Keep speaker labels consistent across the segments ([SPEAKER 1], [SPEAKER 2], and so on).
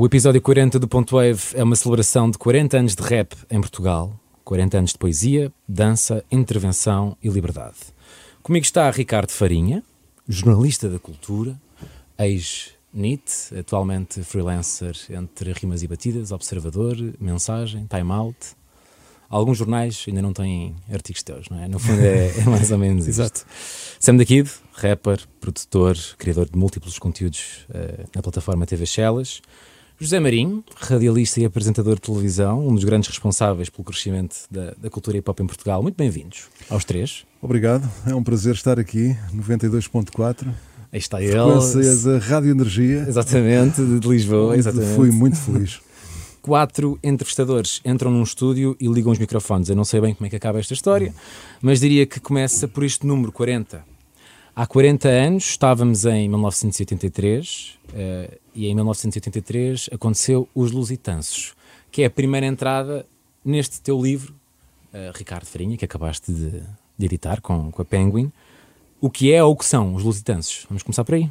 [SPEAKER 1] O episódio 40 do Ponto Wave é uma celebração de 40 anos de rap em Portugal, 40 anos de poesia, dança, intervenção e liberdade. Comigo está Ricardo Farinha, jornalista da cultura, ex-NIT, atualmente freelancer entre rimas e batidas, observador, mensagem, time out. Alguns jornais ainda não têm artigos teus, não é? No fundo é, é mais ou menos isso.
[SPEAKER 2] Exato.
[SPEAKER 1] Sam da Kid, rapper, produtor, criador de múltiplos conteúdos uh, na plataforma TV Shellas. José Marinho, radialista e apresentador de televisão, um dos grandes responsáveis pelo crescimento da, da cultura hip hop em Portugal. Muito bem-vindos aos três.
[SPEAKER 3] Obrigado, é um prazer estar aqui, 92.4.
[SPEAKER 1] Aí está ele.
[SPEAKER 3] Frequências da Rádio Energia.
[SPEAKER 1] Exatamente, de, Lisboa. Exatamente.
[SPEAKER 3] Fui muito feliz.
[SPEAKER 1] Quatro entrevistadores entram num estúdio e ligam os microfones. Eu não sei bem como é que acaba esta história, mas diria que começa por este número 40. Há 40 anos estávamos em 1983 eh, e em 1983 aconteceu Os Lusitâncios, que é a primeira entrada neste teu livro, eh, Ricardo Farinha, que acabaste de, de editar com, com a Penguin. O que é ou o que são os Lusitâncios? Vamos começar por aí.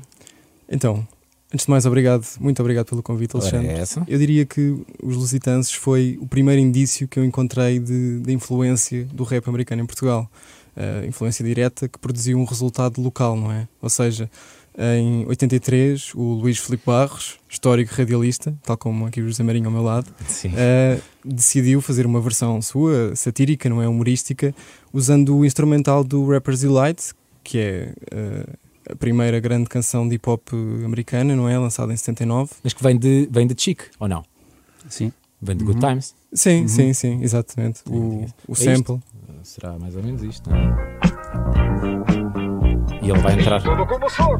[SPEAKER 2] Então, antes de mais, obrigado, muito obrigado pelo convite, Alexandre.
[SPEAKER 1] é essa.
[SPEAKER 2] Eu diria que os Lusitâncios foi o primeiro indício que eu encontrei de, de influência do rap americano em Portugal. Uh, influência direta que produziu um resultado local, não é? Ou seja, em 83, o Luís Filipe Barros, histórico radialista, tal como aqui o José Marinho ao meu lado, uh, decidiu fazer uma versão sua, satírica, não é humorística, usando o instrumental do Rapper's Delight, que é uh, a primeira grande canção de hip hop americana, não é? Lançada em 79.
[SPEAKER 1] Mas que vem de, vem de Chic, ou não?
[SPEAKER 4] Sim.
[SPEAKER 1] Vem de Good
[SPEAKER 3] Uhum.
[SPEAKER 1] Times.
[SPEAKER 2] Sim,
[SPEAKER 3] Uhum.
[SPEAKER 2] sim, sim, exatamente. O, o
[SPEAKER 1] É
[SPEAKER 2] sample.
[SPEAKER 1] Será mais ou menos isto, não é? E ele vai entrar.
[SPEAKER 5] O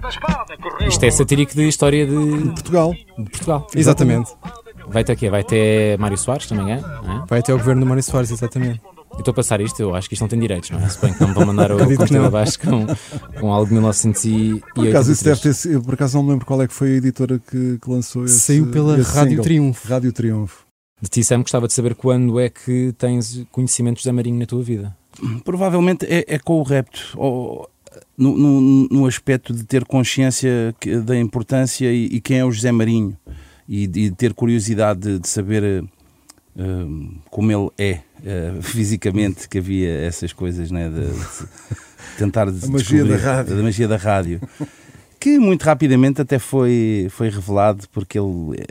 [SPEAKER 5] da
[SPEAKER 1] Isto é satírico de história de,
[SPEAKER 3] Portugal.
[SPEAKER 1] de Portugal.
[SPEAKER 2] Exatamente.
[SPEAKER 1] Vai ter quê? Vai ter Mário Soares também, é? É?
[SPEAKER 2] Vai até ao governo do Mário Soares, exatamente.
[SPEAKER 1] Eu estou a passar isto, eu acho que isto não tem direitos, não é? Se bem que não me vão mandar o conteúdo abaixo com, com algo de 1983.
[SPEAKER 3] Por acaso, isso deve ter sido. eu, Por acaso, não me lembro qual é que foi a editora que, que lançou esse.
[SPEAKER 2] Saiu pela
[SPEAKER 3] esse
[SPEAKER 2] Rádio
[SPEAKER 3] single.
[SPEAKER 2] Triunfo.
[SPEAKER 3] Rádio Triunfo.
[SPEAKER 1] De ti, Sam, gostava de saber quando é que tens conhecimento de José Marinho na tua vida.
[SPEAKER 4] Provavelmente é, é com o repto, ou, no, no, no aspecto de ter consciência da importância e, e quem é o José Marinho e de ter curiosidade de, de saber eh, como ele é eh, fisicamente, que havia essas coisas, né, de, de tentar
[SPEAKER 3] magia
[SPEAKER 4] descobrir-
[SPEAKER 3] da rádio.
[SPEAKER 4] da magia da rádio, que muito rapidamente até foi, foi revelado porque ele,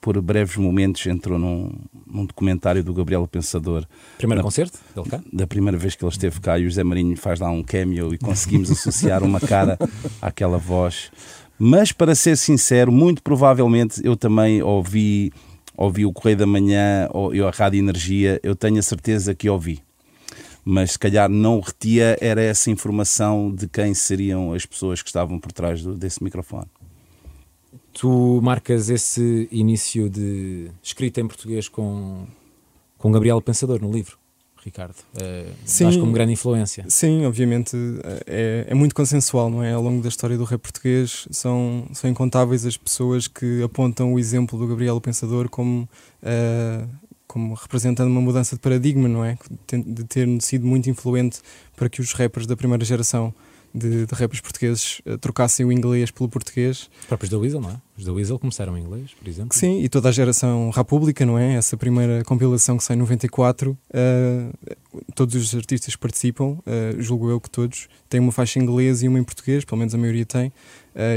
[SPEAKER 4] por breves momentos, entrou num, num documentário do Gabriel Pensador
[SPEAKER 1] Primeiro concerto dele cá?
[SPEAKER 4] da primeira vez que ele esteve cá e o José Marinho faz lá um cameo e conseguimos associar uma cara àquela voz. Mas para ser sincero, muito provavelmente eu também ouvi, ouvi o Correio da Manhã ou eu a Rádio Energia, eu tenho a certeza que ouvi. Mas se calhar não retia era essa informação de quem seriam as pessoas que estavam por trás do- desse microfone.
[SPEAKER 1] Tu marcas esse início de escrita em português com, com Gabriel Pensador no livro, Ricardo. Uh,
[SPEAKER 2] Sim.
[SPEAKER 1] Como grande influência.
[SPEAKER 2] Sim, obviamente é, é muito consensual, não é? Ao longo da história do rap português são, são incontáveis as pessoas que apontam o exemplo do Gabriel Pensador como, eh, como representando uma mudança de paradigma, não é? De ter sido muito influente para que os rappers da primeira geração de, de rappers portugueses eh, trocassem o inglês pelo português.
[SPEAKER 1] Os próprios da Weasel, não é? Os da Weasel começaram em inglês, por exemplo.
[SPEAKER 2] Sim, e toda a geração República, não é? Essa primeira compilação que sai em 94, eh, todos os artistas participam, eh, julgo eu que todos, têm uma faixa em inglês e uma em português, pelo menos a maioria tem,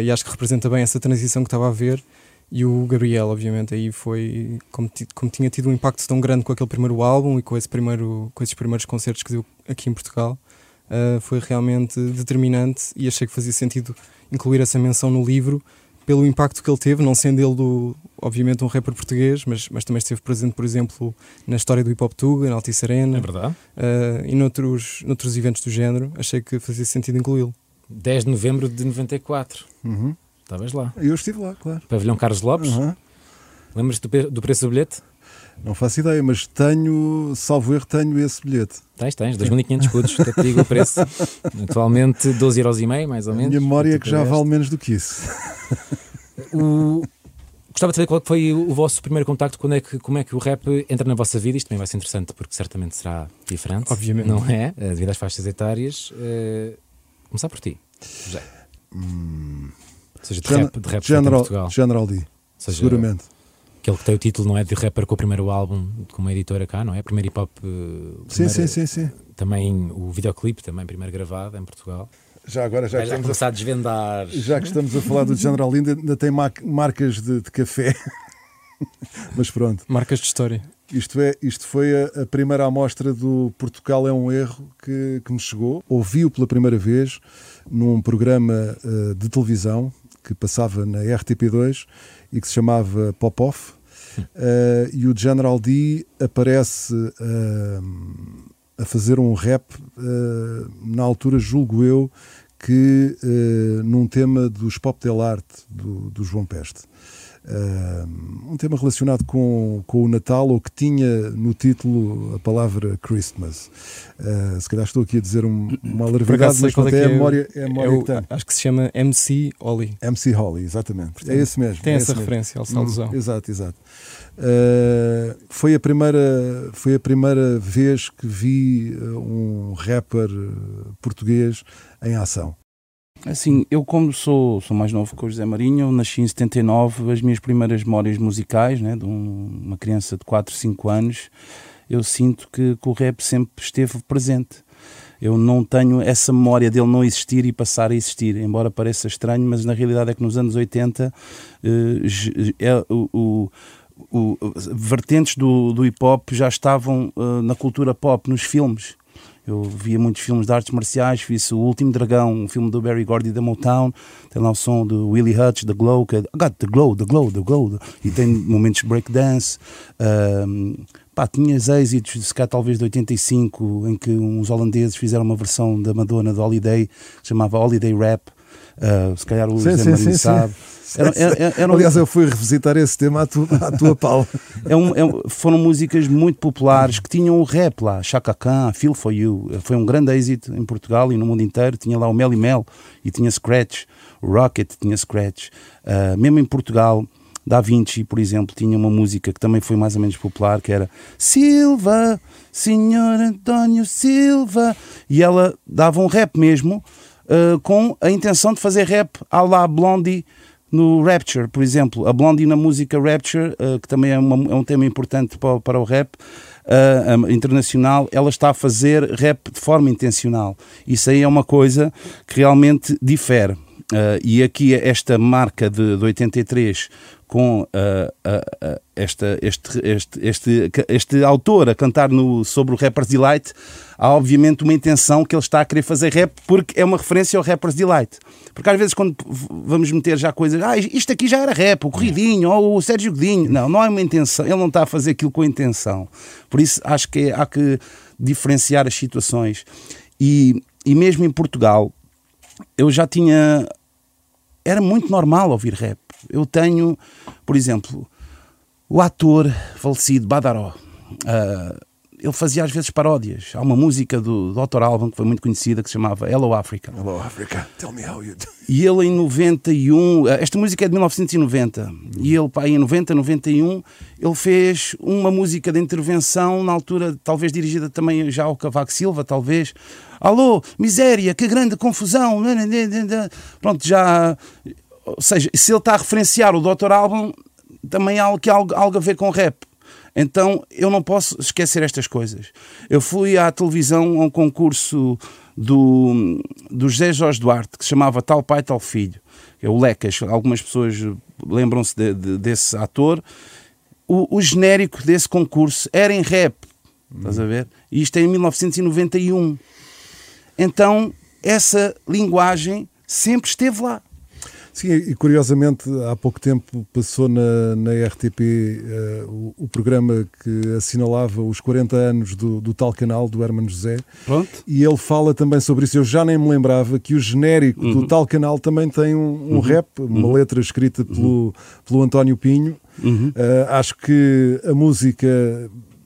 [SPEAKER 2] e acho que representa bem essa transição que estava a haver. E o Gabriel, obviamente, aí foi como, como tinha tido um impacto tão grande com aquele primeiro álbum e com, esse primeiro, com esses primeiros concertos que deu aqui em Portugal, eh, foi realmente determinante e achei que fazia sentido incluir essa menção no livro pelo impacto que ele teve, não sendo ele, do, obviamente, um rapper português, mas, mas também esteve presente, por exemplo, na história do hip hop Tuga, na Altice Arena
[SPEAKER 1] É verdade.
[SPEAKER 2] eh, e noutros, noutros eventos do género. Achei que fazia sentido incluí-lo.
[SPEAKER 1] 10 de novembro de 94.
[SPEAKER 3] Uhum.
[SPEAKER 1] Estavas lá.
[SPEAKER 3] Eu estive lá, claro.
[SPEAKER 1] Pavilhão Carlos Lopes.
[SPEAKER 3] Uhum.
[SPEAKER 1] Lembras-te do, do preço do bilhete?
[SPEAKER 3] Não faço ideia, mas tenho, salvo erro, tenho esse bilhete.
[SPEAKER 1] Tens, tens. 2.500 escudos. Até te digo o preço. Atualmente 12,5€ mais ou
[SPEAKER 3] A
[SPEAKER 1] menos.
[SPEAKER 3] minha memória é que já vale menos do que isso.
[SPEAKER 1] O... Gostava de saber qual foi o vosso primeiro contacto, quando é que, como é que o rap entra na vossa vida. Isto também vai ser interessante porque certamente será diferente.
[SPEAKER 2] Obviamente.
[SPEAKER 1] Não é? Devido às faixas etárias. Eh, Começar por ti, José.
[SPEAKER 3] Hum.
[SPEAKER 1] Ou seja, de
[SPEAKER 3] Gen-
[SPEAKER 1] rap, de rap
[SPEAKER 3] General,
[SPEAKER 1] Portugal.
[SPEAKER 3] General D.
[SPEAKER 1] seja,
[SPEAKER 3] Seguramente.
[SPEAKER 1] Aquele que tem o título, não é? De rapper com o primeiro álbum com uma editora cá, não é? Primeiro hip hop. eh,
[SPEAKER 3] Sim,
[SPEAKER 1] primeiro-
[SPEAKER 3] sim, sim, sim.
[SPEAKER 1] Também o videoclipe, também primeiro gravado em Portugal.
[SPEAKER 3] Já agora, já
[SPEAKER 1] Já,
[SPEAKER 3] que, estamos a,
[SPEAKER 1] começar a desvendar.
[SPEAKER 3] já que estamos a falar do General Linda, ainda tem ma- marcas de, de café. Mas pronto,
[SPEAKER 2] Marcas de história.
[SPEAKER 3] isto, é, isto foi a, a primeira amostra do Portugal é um erro que, que me chegou. Ouvi-o pela primeira vez num programa eh, de televisão que passava na RTP2 e que se chamava Pop-Off. Eh, e o General D aparece eh, a fazer um rap, eh, na altura, julgo eu, que num tema dos Pop Del Arte do, do João Peste. Um tema relacionado com, com o Natal ou que tinha no título a palavra Christmas. Eh, se calhar estou aqui a dizer um- uma alarvidade, mas
[SPEAKER 2] é
[SPEAKER 3] é, a memória, é a memória
[SPEAKER 2] o-
[SPEAKER 3] que tem.
[SPEAKER 2] acho que se chama MC Oli.
[SPEAKER 3] MC Holly, exatamente.
[SPEAKER 2] Portanto,
[SPEAKER 3] é esse mesmo.
[SPEAKER 2] Tem
[SPEAKER 3] é
[SPEAKER 2] essa
[SPEAKER 3] mesmo.
[SPEAKER 2] referência, essa
[SPEAKER 3] Hum,
[SPEAKER 2] alusão.
[SPEAKER 3] Exato, exato. Uh, foi, a primeira, foi a primeira vez que vi uh, um rapper uh, português em ação.
[SPEAKER 4] Assim, eu como sou, sou mais novo que o José Marinho, nasci em 79, as minhas primeiras memórias musicais, né, de um- uma criança de 4, 5 anos, eu sinto que, que o rap sempre esteve presente. Eu não tenho essa memória dele não existir e passar a existir, embora pareça estranho, mas na realidade é que nos anos 80 eh, j- é, o, o- o- vertentes do, do hip hop já estavam eh, na cultura pop, nos filmes. Eu via muitos filmes de artes marciais, vi o Último Dragão, um filme do Barry Gordy da Motown, tem lá o som do Willie Hutch, The Glow, que é I got the glow, the glow, the glow, e tem momentos de breakdance. Ahm, pá, tinhas êxitos, se calhar talvez de 85, em que uns holandeses fizeram uma versão da Madonna de Holiday, que chamava Holiday Rap. Ah, se calhar o
[SPEAKER 3] Sim,
[SPEAKER 4] José
[SPEAKER 3] sim,
[SPEAKER 4] Marinho
[SPEAKER 3] sim,
[SPEAKER 4] sabe. Era- era- era-
[SPEAKER 3] Aliás, eu fui revisitar esse tema à tua, à tua pala.
[SPEAKER 4] é um- é foram músicas muito populares que tinham o rap lá, Chaka Khan, Feel For You. Foi um grande êxito em Portugal e no mundo inteiro. Tinha lá o Mel e Mel e tinha Scratch, o Rocket tinha Scratch. Ah, mesmo em Portugal, Da Vinci, por exemplo, tinha uma música que também foi mais ou menos popular, que era Silva, Senhor António Silva. E ela dava um rap mesmo, ah, com a intenção de fazer rap à la Blondie no Rapture, por exemplo. A Blondie na música Rapture, ah, que também é, uma- é um tema importante para, para o rap ah, internacional, ela está a fazer rap de forma intencional. Isso aí é uma coisa que realmente difere. Ah, e aqui esta marca de, de 83 com ah, ah, ah, esta, este, este, este, este autor a cantar no, sobre o Rapper's Delight, há obviamente uma intenção que ele está a querer fazer rap porque é uma referência ao Rapper's Delight. Porque às vezes quando vamos meter já coisas, ah, isto aqui já era rap, o Corridinho, ou o Sérgio Godinho. Não, não há uma intenção, ele não está a fazer aquilo com a intenção. Por isso acho que há que diferenciar as situações. E, e mesmo em Portugal, eu já tinha. Era muito normal ouvir rap. Eu tenho, por exemplo, o ator falecido Badaró. ah, ele fazia às vezes paródias. Há uma música do Dr. Alban que foi muito conhecida que se chamava Hello Africa.
[SPEAKER 3] Hello, Africa. Tell me how you do.
[SPEAKER 4] E ele em 91, esta música é de 1990, e ele, pá, em 90, 91, ele fez uma música de intervenção, na altura, talvez dirigida também já ao Cavaco Silva, talvez. Alô, miséria, que grande confusão. Pronto, já. Ou seja, se ele está a referenciar o Dr. Alban, também há algo, algo, algo a ver com rap. Então eu não posso esquecer estas coisas. Eu fui à televisão a um concurso do, do José Jorge Duarte, que se chamava Tal Pai, Tal Filho. É o Lecas. Algumas pessoas lembram-se de- de- desse ator. O, o genérico desse concurso era em rap. Estás a ver? E isto é em 1991. Então, essa linguagem sempre esteve lá.
[SPEAKER 3] Sim, e curiosamente, há pouco tempo passou na, na RTP eh, o, o programa que assinalava os 40 anos do, do tal canal, do Hermano José,
[SPEAKER 4] Pronto.
[SPEAKER 3] e ele fala também sobre isso. Eu já nem me lembrava que o genérico
[SPEAKER 4] Uhum.
[SPEAKER 3] do tal canal também tem um, um rap, uma letra escrita pelo, pelo António Pinho.
[SPEAKER 4] Uhum.
[SPEAKER 3] Eh, acho que a música.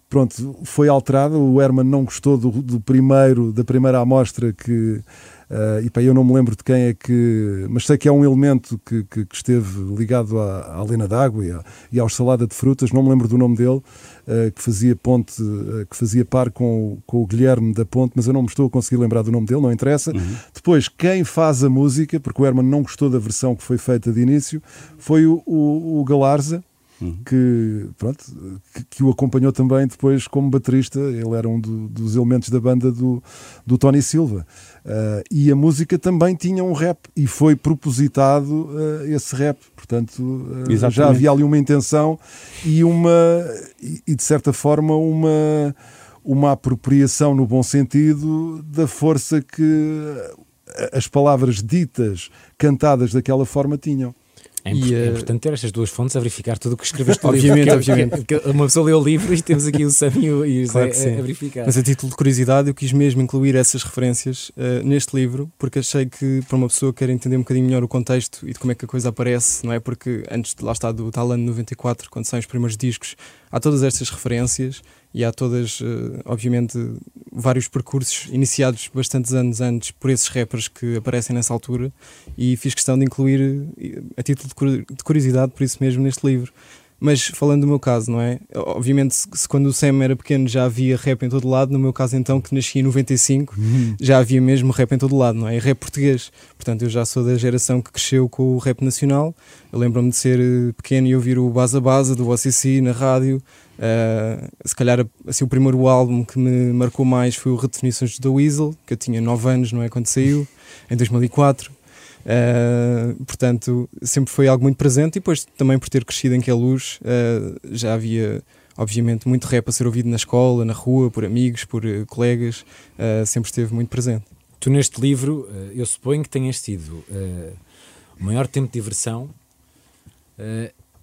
[SPEAKER 3] Pronto, foi alterada. O Herman não gostou do, do primeiro, da primeira amostra que, eh, e pá, eu não me lembro de quem é que. Mas sei que é um elemento que, que- que esteve ligado à, à Lena d'Água e, à- e ao Salada de Frutas, não me lembro do nome dele. eh, que fazia ponte, eh, que fazia par com, o- com o Guilherme da Ponte, mas eu não me estou a conseguir lembrar do nome dele, não interessa. Depois, quem faz a música, porque o Herman não gostou da versão que foi feita de início, foi o, o, o Galarza, que, pronto, que, que o acompanhou também depois como baterista. Ele era um do- dos elementos da banda do, do Tony Silva. Ah, e a música também tinha um rap e foi propositado ah, esse rap. Portanto, ah, já havia ali uma intenção e uma e, e, de certa forma uma uma apropriação no bom sentido da força que as palavras ditas, cantadas daquela forma tinham.
[SPEAKER 1] É,
[SPEAKER 2] E,
[SPEAKER 1] é
[SPEAKER 2] eh,
[SPEAKER 1] importante ter estas duas fontes a verificar tudo o que escreveste no
[SPEAKER 2] Obviamente,
[SPEAKER 1] livro.
[SPEAKER 2] obviamente.
[SPEAKER 1] Porque- porque Uma pessoa lê o livro e temos aqui o Sam e o e o
[SPEAKER 2] Claro que
[SPEAKER 1] a, a verificar.
[SPEAKER 2] Mas a título de curiosidade, eu quis mesmo incluir essas referências eh, neste livro, porque achei que para uma pessoa que quer entender um bocadinho melhor o contexto e de como é que a coisa aparece, não é? Porque antes de lá está do tal ano 94, quando saem os primeiros discos, há todas estas referências e há todas, eh, obviamente, vários percursos iniciados bastantes anos antes por esses rappers que aparecem nessa altura e fiz questão de incluir eh, a título de curi- de curiosidade, por isso mesmo, neste livro. Mas falando do meu caso, não é? Obviamente, se, se quando o Sam era pequeno já havia rap em todo lado, no meu caso então, que nasci em 95, já havia mesmo rap em todo lado, não é? E rap português. Portanto, eu já sou da geração que cresceu com o rap nacional. Eu lembro-me de ser eh, pequeno e ouvir o Baza Baza do OCC na rádio. Uh, se calhar assim, o primeiro álbum que me marcou mais foi o Redefinições da Weasel, que eu tinha 9 anos, não é? Quando saiu, em 2004. Uh, portanto, sempre foi algo muito presente e depois também por ter crescido em que é luz, uh, já havia obviamente muito rap a ser ouvido na escola, na rua, por amigos, por uh, colegas, sempre esteve muito presente.
[SPEAKER 1] Tu neste livro, eu suponho que tenhas tido eh, o maior tempo de diversão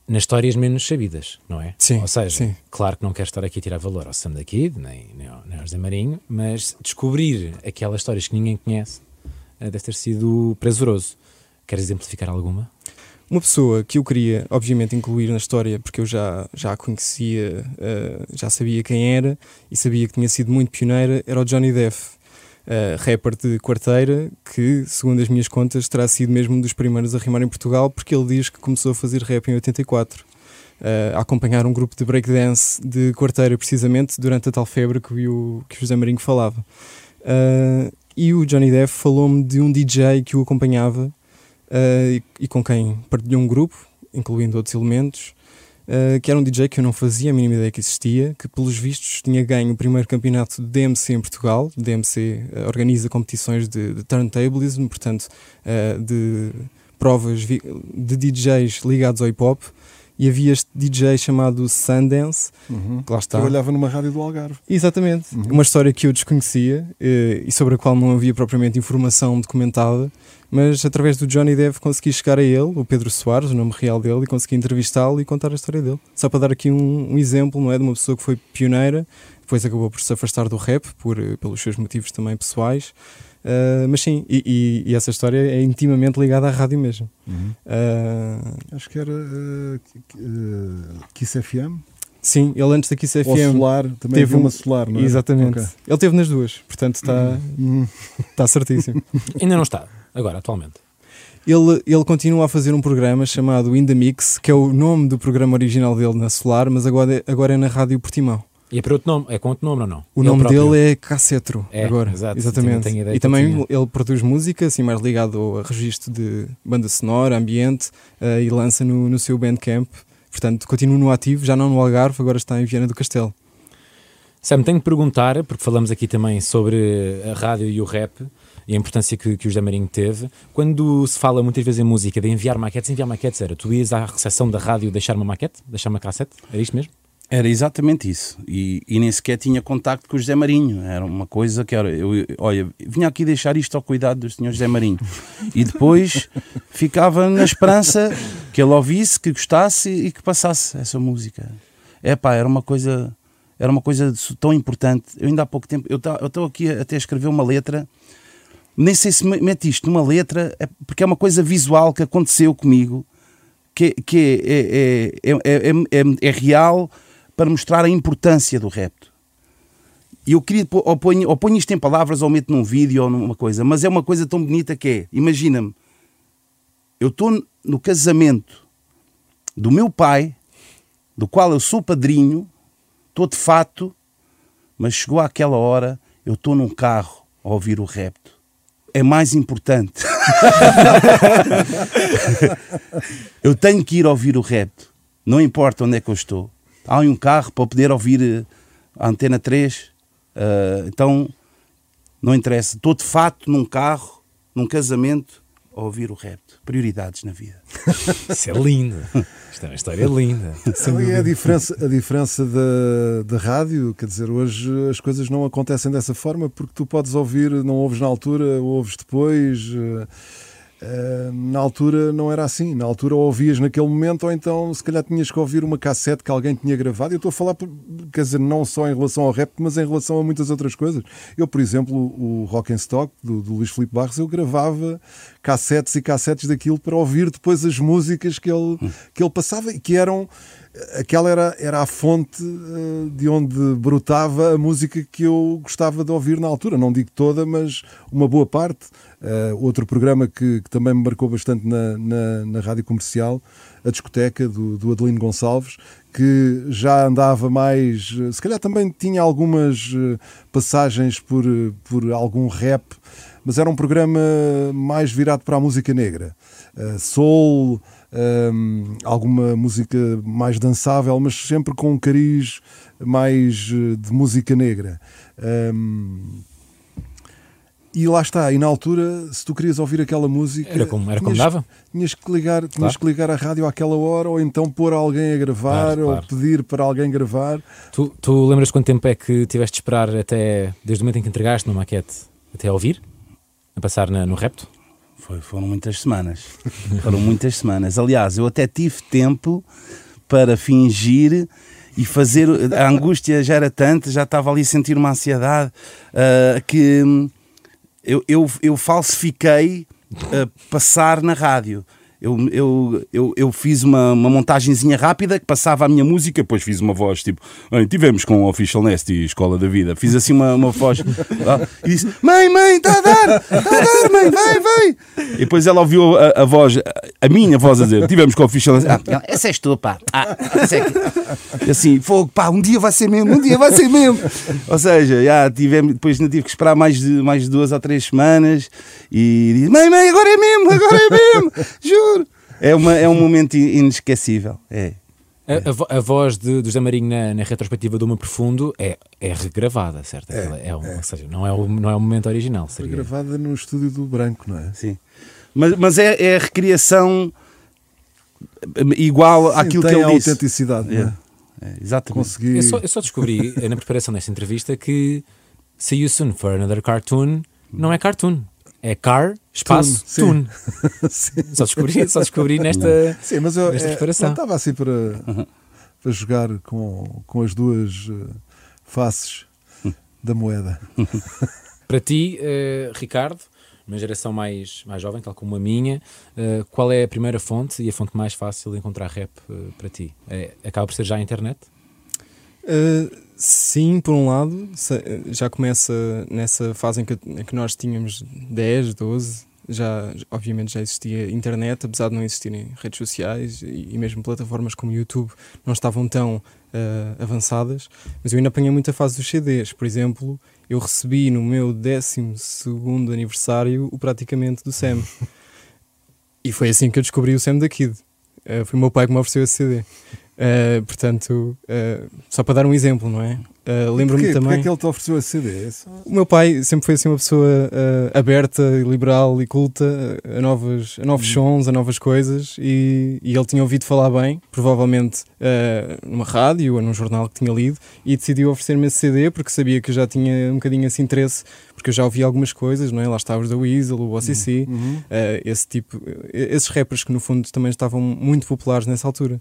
[SPEAKER 1] nas histórias menos sabidas, não é?
[SPEAKER 2] Sim,
[SPEAKER 1] Ou seja,
[SPEAKER 2] sim.
[SPEAKER 1] claro que não quero estar aqui a tirar valor ao Sam da Kid, nem, nem, ao, nem ao José Marinho, mas descobrir aquelas histórias que ninguém conhece deve ter sido prazeroso. Queres exemplificar alguma?
[SPEAKER 2] Uma pessoa que eu queria, obviamente, incluir na história, porque eu já, já a conhecia, uh, já sabia quem era e sabia que tinha sido muito pioneira, era o Johnny Depp, uh, rapper de quarteira, que, segundo as minhas contas, terá sido mesmo um dos primeiros a rimar em Portugal, porque ele diz que começou a fazer rap em 84. Uh, a acompanhar um grupo de breakdance de quarteira, precisamente, durante a tal febre que o, que o José Marinho falava. Uh, e o Johnny Depp falou-me de um DJ que o acompanhava Uh, e, e com quem partilhou um grupo, incluindo outros elementos, uh, que era um DJ que eu não fazia a mínima ideia que existia, que pelos vistos tinha ganho o primeiro campeonato de DMC em Portugal. DMC uh, organiza competições de, de turntablism, portanto, de provas de DJs ligados ao hip hop. E havia este DJ chamado Sundance,
[SPEAKER 3] Uhum.
[SPEAKER 2] que lá está.
[SPEAKER 3] Trabalhava numa rádio do Algarve.
[SPEAKER 2] Exatamente.
[SPEAKER 3] Uhum.
[SPEAKER 2] Uma história que eu desconhecia eh, e sobre a qual não havia propriamente informação documentada, mas através do Johnny Depp consegui chegar a ele, o Pedro Soares, o nome real dele, e consegui entrevistá-lo e contar a história dele. Só para dar aqui um, um exemplo, não é? De uma pessoa que foi pioneira, depois acabou por se afastar do rap, por, eh, pelos seus motivos também pessoais. Eh, mas sim, e, e- e essa história é intimamente ligada à rádio mesmo. Eh,
[SPEAKER 3] Acho que era uh, uh, Kiss FM.
[SPEAKER 2] sim, ele antes da Kiss
[SPEAKER 3] Ou
[SPEAKER 2] FM.
[SPEAKER 3] Solar, também
[SPEAKER 2] teve um-
[SPEAKER 3] uma Solar, não é?
[SPEAKER 2] Exatamente.
[SPEAKER 3] Ok.
[SPEAKER 2] Ele teve nas duas, portanto está
[SPEAKER 3] Uhum.
[SPEAKER 2] está certíssimo.
[SPEAKER 1] Ainda não está, agora, atualmente.
[SPEAKER 2] Ele, ele continua a fazer um programa chamado In The Mix, que é o nome do programa original dele na Solar, mas agora, é- agora é na Rádio Portimão.
[SPEAKER 1] E é para outro nome? É com outro nome ou não?
[SPEAKER 2] O
[SPEAKER 1] Ele
[SPEAKER 2] nome
[SPEAKER 1] próprio?
[SPEAKER 2] dele é Cassetro,
[SPEAKER 1] É,
[SPEAKER 2] agora.
[SPEAKER 1] exato,
[SPEAKER 2] Exatamente.
[SPEAKER 1] tenho- tenho ideia
[SPEAKER 2] e
[SPEAKER 1] que
[SPEAKER 2] também ele produz música, assim, mais ligado a registro de banda sonora, ambiente, eh, e lança no, no seu Bandcamp. Portanto, continua no ativo, já não no Algarve, agora está em Viana do Castelo.
[SPEAKER 1] Sam, tenho de perguntar, porque falamos aqui também sobre a rádio e o rap e a importância que, que o José Marinho teve. Quando se fala muitas vezes em música de enviar maquetes, enviar maquetes era tu ias à recepção da rádio deixar uma maquete, deixar uma cassete? Era isto mesmo?
[SPEAKER 4] Era exatamente isso. E, e nem sequer tinha contacto com o José Marinho. Era uma coisa que era. Eu, olha, vinha aqui deixar isto ao cuidado do senhor José Marinho. E depois ficava na esperança que ele ouvisse, que gostasse e que passasse essa música. É pá, era uma coisa. Era uma coisa tão importante. Eu ainda há pouco tempo. Eu estou aqui até a escrever uma letra. Nem sei se me- mete isto numa letra, é porque é uma coisa visual que aconteceu comigo, que, que é, é, é, é, é- é real para mostrar a importância do repto. E eu queria, ou ponho, ou ponho isto em palavras, ou meto num vídeo, ou numa coisa, mas é uma coisa tão bonita que é, imagina-me, eu estou no casamento do meu pai, do qual eu sou padrinho, estou de fato, mas chegou àquela hora, eu estou num carro a ouvir o repto. É mais importante. eu tenho que ir ouvir o repto. Não importa onde é que eu estou. Há um carro para poder ouvir eh, a antena 3. Uh, então, não interessa. Estou de fato num carro, num casamento, a ouvir o repto. Prioridades na vida.
[SPEAKER 1] Isso é lindo. Isto é uma história linda.
[SPEAKER 3] É a diferença, a diferença da, da rádio, quer dizer, hoje as coisas não acontecem dessa forma porque tu podes ouvir, não ouves na altura, ouves depois. eh, eh, na altura não era assim, na altura ou ouvias naquele momento ou então se calhar tinhas que ouvir uma cassete que alguém tinha gravado. Eu estou a falar, quer dizer, não só em relação ao rap, mas em relação a muitas outras coisas. Eu, por exemplo, o Rock and Stock do, do Luís Filipe Barros, eu gravava cassetes e cassetes daquilo para ouvir depois as músicas que ele, que ele passava e que eram aquela era, era a fonte eh, de onde brotava a música que eu gostava de ouvir na altura. Não digo toda, mas uma boa parte. Eh, outro programa que, que também me marcou bastante na, na, na rádio comercial, a discoteca do, do Adelino Gonçalves, que já andava mais. eh, Se calhar também tinha algumas eh, passagens por, por algum rap, mas era um programa mais virado para a música negra. Eh, soul, hum, alguma música mais dançável, mas sempre com um cariz mais de música negra. Hum, e lá está, e na altura, se tu querias ouvir aquela música,
[SPEAKER 1] Era como, era como
[SPEAKER 3] tinhas,
[SPEAKER 1] dava?
[SPEAKER 3] tinhas que ligar, tinhas
[SPEAKER 1] Claro.
[SPEAKER 3] que ligar a rádio àquela hora, ou então pôr alguém a gravar,
[SPEAKER 1] Claro, claro.
[SPEAKER 3] ou pedir para alguém gravar.
[SPEAKER 1] Tu, tu lembras quanto tempo é que tiveste de esperar até, desde o momento em que entregaste no maquete, até a ouvir? A passar na- no repto?
[SPEAKER 4] Foi- foram muitas semanas. foram muitas semanas. Aliás, eu até tive tempo para fingir e fazer. A angústia já era tanta, já estava ali a sentir uma ansiedade ah, que eu, eu, eu falsifiquei ah, passar na rádio. Eu, eu, eu, eu fiz uma, uma montagenzinha rápida que passava a minha música, depois fiz uma voz tipo, "Bem, tivemos com o Official Nest e Escola da Vida. Fiz assim uma, uma voz ah, e disse: Mãe, mãe, está a dar, está a dar, mãe, vai, vai. E depois ela ouviu a, a voz, a minha voz a dizer: Tivemos com o Official Nest. Ah, essa és tu, pá. Ah, é. E assim, fogo, pá, um dia vai ser mesmo, um dia vai ser mesmo. Ou seja, já tivemos, depois ainda tive que esperar mais de, mais de duas ou três semanas e disse: Mãe, mãe, agora é mesmo, agora é mesmo, juro. É, uma, é um momento in- inesquecível. É.
[SPEAKER 1] A, a vo- a voz de, do José Marinho na, na retrospectiva do Uma Profundo é, é regravada, certo? Aquela É, um- Ou seja, não é, o, não é o momento original. Seria.
[SPEAKER 3] gravada no estúdio do Branco, não é?
[SPEAKER 4] Sim. Mas, mas é, é a recriação igual
[SPEAKER 3] Sim,
[SPEAKER 4] àquilo
[SPEAKER 3] tem
[SPEAKER 4] que
[SPEAKER 3] a
[SPEAKER 4] ele disse.
[SPEAKER 3] autenticidade, não é?
[SPEAKER 4] É, exatamente.
[SPEAKER 3] Consegui.
[SPEAKER 1] Eu só, eu só descobri eh, na preparação desta entrevista que See You Soon for Another Cartoon não é cartoon. É car, espaço, tune. Só descobri, só descobri nesta.
[SPEAKER 3] Sim, mas eu
[SPEAKER 1] Nesta
[SPEAKER 3] é,
[SPEAKER 1] preparação.
[SPEAKER 3] não estava assim para, para jogar com, com as duas eh, faces da moeda.
[SPEAKER 1] Para ti, eh, Ricardo, uma geração mais, mais jovem, tal como a minha, eh, qual é a primeira fonte e a fonte mais fácil de encontrar rap para ti? É, acaba por ser já a internet?
[SPEAKER 2] Uh, sim, por um lado, se- já começa nessa fase em que, em que nós tínhamos 10, 12, já, obviamente já existia internet, apesar de não existirem redes sociais e, e mesmo plataformas como YouTube não estavam tão uh, avançadas, mas eu ainda apanhei muita fase dos CDs. Por exemplo, eu recebi no meu 12 aniversário o praticamente do Sam. e foi assim que eu descobri o Sam da Kid. Uh, foi o meu pai que me ofereceu esse CD. Uh, portanto, uh, só para dar um exemplo, não é? Uh, Lembro-me
[SPEAKER 3] Porquê? Porquê
[SPEAKER 2] também.
[SPEAKER 3] é que ele te ofereceu esse CD? É
[SPEAKER 2] O meu pai sempre foi assim uma pessoa aberta, liberal e culta a, novas, a novos sons, a novas coisas e, e ele tinha ouvido falar bem, provavelmente numa rádio ou num jornal que tinha lido e decidiu oferecer-me esse CD porque sabia que eu já tinha um bocadinho esse interesse, porque eu já ouvi algumas coisas, não é? Lá estava os da Weasel, o OCC,
[SPEAKER 3] Uhum.
[SPEAKER 2] uh, esse tipo, esses rappers que no fundo também estavam muito populares nessa altura.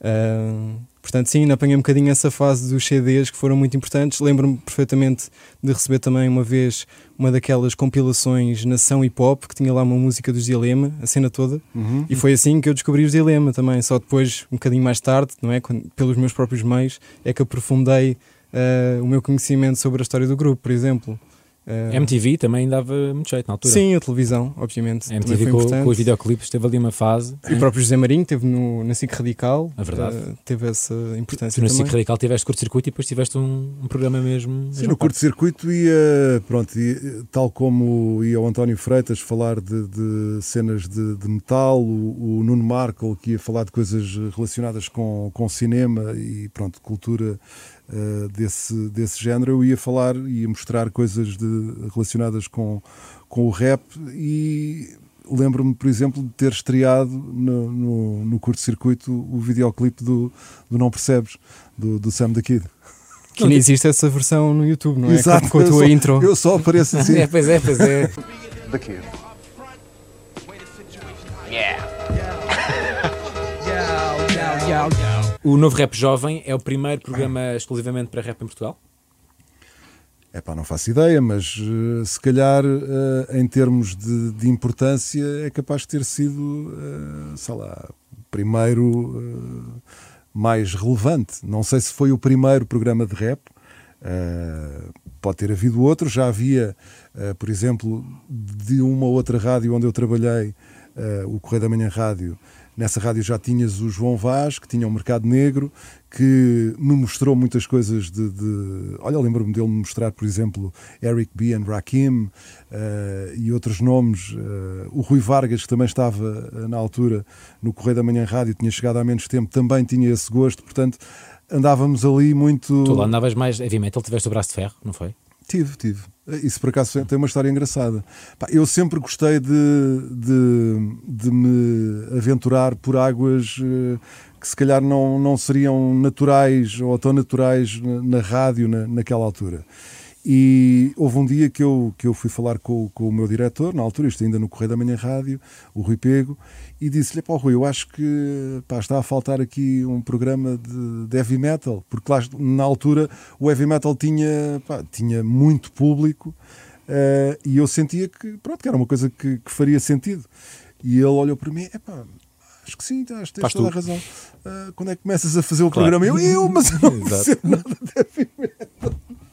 [SPEAKER 2] Uh, portanto, sim, ainda apanhei um bocadinho essa fase dos CDs que foram muito importantes. Lembro-me perfeitamente de receber também uma vez uma daquelas compilações Nação Hip Hop que tinha lá uma música dos Dilema, a cena toda,
[SPEAKER 3] Uhum.
[SPEAKER 2] e foi assim que eu descobri os Dilema também. Só depois, um bocadinho mais tarde, não é? Quando- pelos meus próprios meios, é que aprofundei uh, o meu conhecimento sobre a história do grupo, por exemplo. Uh,
[SPEAKER 1] MTV também dava muito jeito na altura.
[SPEAKER 2] Sim, a televisão, obviamente.
[SPEAKER 1] A MTV
[SPEAKER 2] foi
[SPEAKER 1] com, com os videoclipes teve ali uma fase.
[SPEAKER 2] E o próprio José Marinho teve no, na SIC Radical.
[SPEAKER 1] É verdade.
[SPEAKER 2] uh, teve essa importância
[SPEAKER 1] Tu no. SIC Radical tiveste curto-circuito e depois tiveste um, um programa mesmo.
[SPEAKER 3] Sim, no curto-circuito ia, pronto, ia, tal como ia o António Freitas falar de, de cenas de, de metal, o, o Nuno Marco que ia falar de coisas relacionadas com, com cinema e pronto, cultura eh, desse, desse género, eu ia falar, ia mostrar coisas de- relacionadas com, com o rap e lembro-me, por exemplo, de ter estreado no, no, no curto-circuito o videoclipe do, do Não Percebes, do, do Sam the Kid.
[SPEAKER 2] Que ainda existe essa versão no YouTube, não é?
[SPEAKER 3] Exato,
[SPEAKER 2] com, a
[SPEAKER 3] eu
[SPEAKER 2] tua
[SPEAKER 3] só-
[SPEAKER 2] intro.
[SPEAKER 3] Eu só apareço assim.
[SPEAKER 1] É, pois é, pois é.
[SPEAKER 5] The kid.
[SPEAKER 1] O novo Rap Jovem é o primeiro programa exclusivamente para rap em Portugal?
[SPEAKER 3] É pá, não faço ideia, mas eh, se calhar eh, em termos de, de importância é capaz de ter sido, eh, sei lá, o primeiro mais relevante. Não sei se foi o primeiro programa de rap, pode ter havido outro. Já havia, por exemplo, de uma outra rádio onde eu trabalhei, o Correio da Manhã Rádio. Nessa rádio já tinhas o João Vaz, que tinha um mercado negro, que me mostrou muitas coisas de. de- olha, lembro-me dele me mostrar, por exemplo, Eric B. and Rakim eh, e outros nomes. eh, o Rui Vargas, que também estava eh, na altura no Correio da Manhã Rádio, tinha chegado há menos tempo, também tinha esse gosto, portanto andávamos ali muito.
[SPEAKER 1] Tu lá andavas mais heavy metal, tiveste o braço de ferro, não foi?
[SPEAKER 3] Tive, tive. Isso por acaso tem uma história engraçada. Eu sempre gostei de, de, de me aventurar por águas eh, que se calhar não, não seriam naturais ou tão naturais na, na rádio na, naquela altura. E houve um dia que eu, que eu fui falar com, com o meu diretor, na altura, isto ainda no Correio da Manhã Rádio, o Rui Pego, e disse-lhe: pá, Rui, eu acho que pá, está a faltar aqui um programa de, de heavy metal, porque lá na altura o heavy metal tinha, pá, tinha muito público eh, e eu sentia que, pronto, que era uma coisa que, que faria sentido. E ele olhou para mim: é pá. Acho que sim, que tens
[SPEAKER 1] Faz
[SPEAKER 3] toda a
[SPEAKER 1] tu.
[SPEAKER 3] razão. Ah, quando é que começas a fazer o
[SPEAKER 1] Claro.
[SPEAKER 3] programa? Eu, eu, mas eu não percebo nada de heavy metal.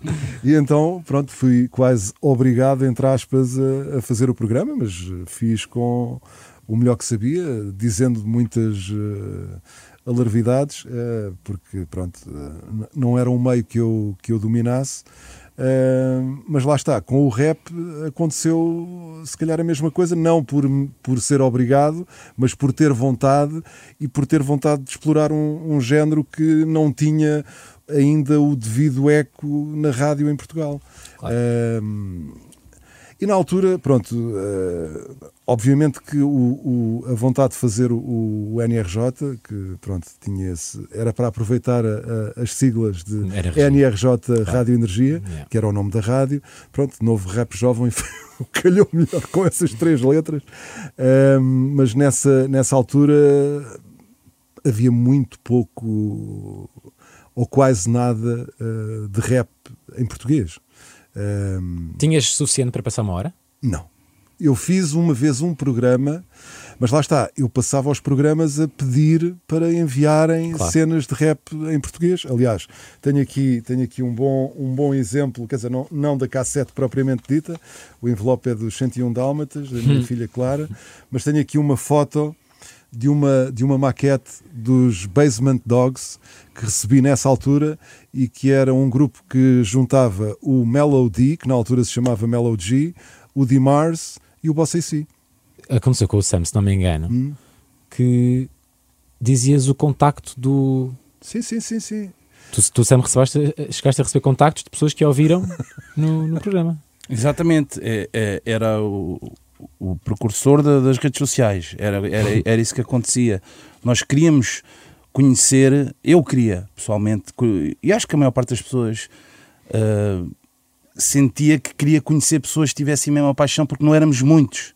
[SPEAKER 3] E então, pronto, fui quase obrigado, entre aspas, a, a fazer o programa, mas eh, fiz com o melhor que sabia, dizendo muitas alarvidades, eh, porque, pronto, n- não era um meio que eu, que eu dominasse. Eh, mas lá está, com o rap aconteceu se calhar a mesma coisa, não por, por ser obrigado, mas por ter vontade e por ter vontade de explorar um, um género que não tinha ainda o devido eco na rádio em Portugal.
[SPEAKER 1] Claro.
[SPEAKER 3] E na altura, pronto, eh, obviamente que o, o- a vontade de fazer o, o NRJ, que pronto, tinha esse, era para aproveitar a- a- as siglas de. NRJ Rádio Energia,
[SPEAKER 1] Yeah.
[SPEAKER 3] que era o nome da rádio. Pronto, novo rap jovem calhou melhor com essas três letras. Ahm, mas nessa, nessa altura havia muito pouco ou quase nada eh, de rap em português. Ahm,
[SPEAKER 1] Tinhas suficiente para passar uma hora?
[SPEAKER 3] não. Eu fiz uma vez um programa, mas lá está, eu passava os programas a pedir para enviarem
[SPEAKER 1] Claro.
[SPEAKER 3] cenas de rap em português. Aliás, tenho aqui, tenho aqui um, bom, um bom exemplo, quer dizer, não, não da cassete propriamente dita, o envelope é dos 101 Dálmatas, da minha filha Clara, mas tenho aqui uma foto de uma, de uma maquete dos Basement Dogs que recebi nessa altura e que era um grupo que juntava o Mellow D, que na altura se chamava Mellow G, o D Mars e o Bossa C.
[SPEAKER 1] Aconteceu com o Sam, se não me engano,
[SPEAKER 3] Hum.
[SPEAKER 1] que dizias o contacto do.
[SPEAKER 3] Sim, sim, sim, sim.
[SPEAKER 1] Tu, tu Sam, recebeste, chegaste a receber contactos de pessoas que ouviram no, no programa.
[SPEAKER 4] Exatamente, é- é- era o, o precursor da- das redes sociais, era, era, era isso que acontecia. Nós queríamos conhecer, eu queria pessoalmente, e acho que a maior parte das pessoas ah, sentia que queria conhecer pessoas que tivessem a mesma paixão, porque não éramos muitos.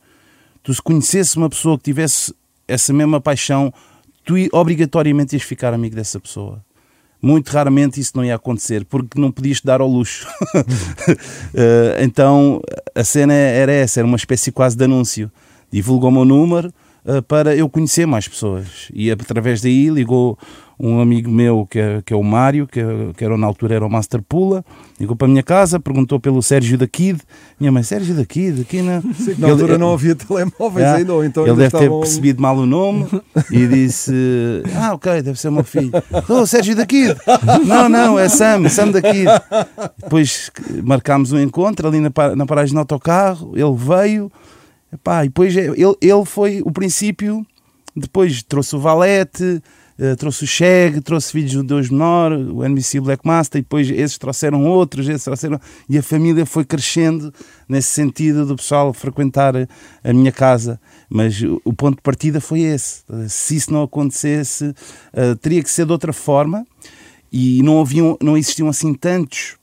[SPEAKER 4] Tu, se conhecesse uma pessoa que tivesse essa mesma paixão, tu obrigatoriamente ias ficar amigo dessa pessoa. Muito raramente isso não ia acontecer, porque não podias dar ao luxo. Eh, então a cena era essa, era uma espécie quase de anúncio. Divulgou o meu número eh, para eu conhecer mais pessoas. E através daí ligou um amigo meu que é, que é o Mário, que, é- que era na altura era o Master Pula, ligou para a minha casa, perguntou pelo Sérgio da Kid. Minha mãe, Sérgio da Kid, aqui na.
[SPEAKER 3] Sim, na
[SPEAKER 4] Ele-
[SPEAKER 3] altura
[SPEAKER 4] ele-
[SPEAKER 3] não havia telemóveis
[SPEAKER 4] Ah,
[SPEAKER 3] ainda, ou então
[SPEAKER 4] ele deve ter percebido mal o nome e disse: Ah, ok, deve ser o meu filho. Oh, Sérgio da Kid. Não, não, é Sam, Sam da Kid. Depois marcámos um encontro ali na, na paragem do autocarro. Ele veio, epá, e depois é, ele, ele foi o princípio. Depois trouxe o Valete, eh, trouxe o Cheg, trouxe filhos do Deus Menor, o NBC Black Master, e depois esses trouxeram outros, esses trouxeram. E a família foi crescendo nesse sentido do pessoal frequentar a- a minha casa. Mas o, o ponto de partida foi esse. Se isso não acontecesse, eh, teria que ser de outra forma. E não, haviam, não existiam assim tantos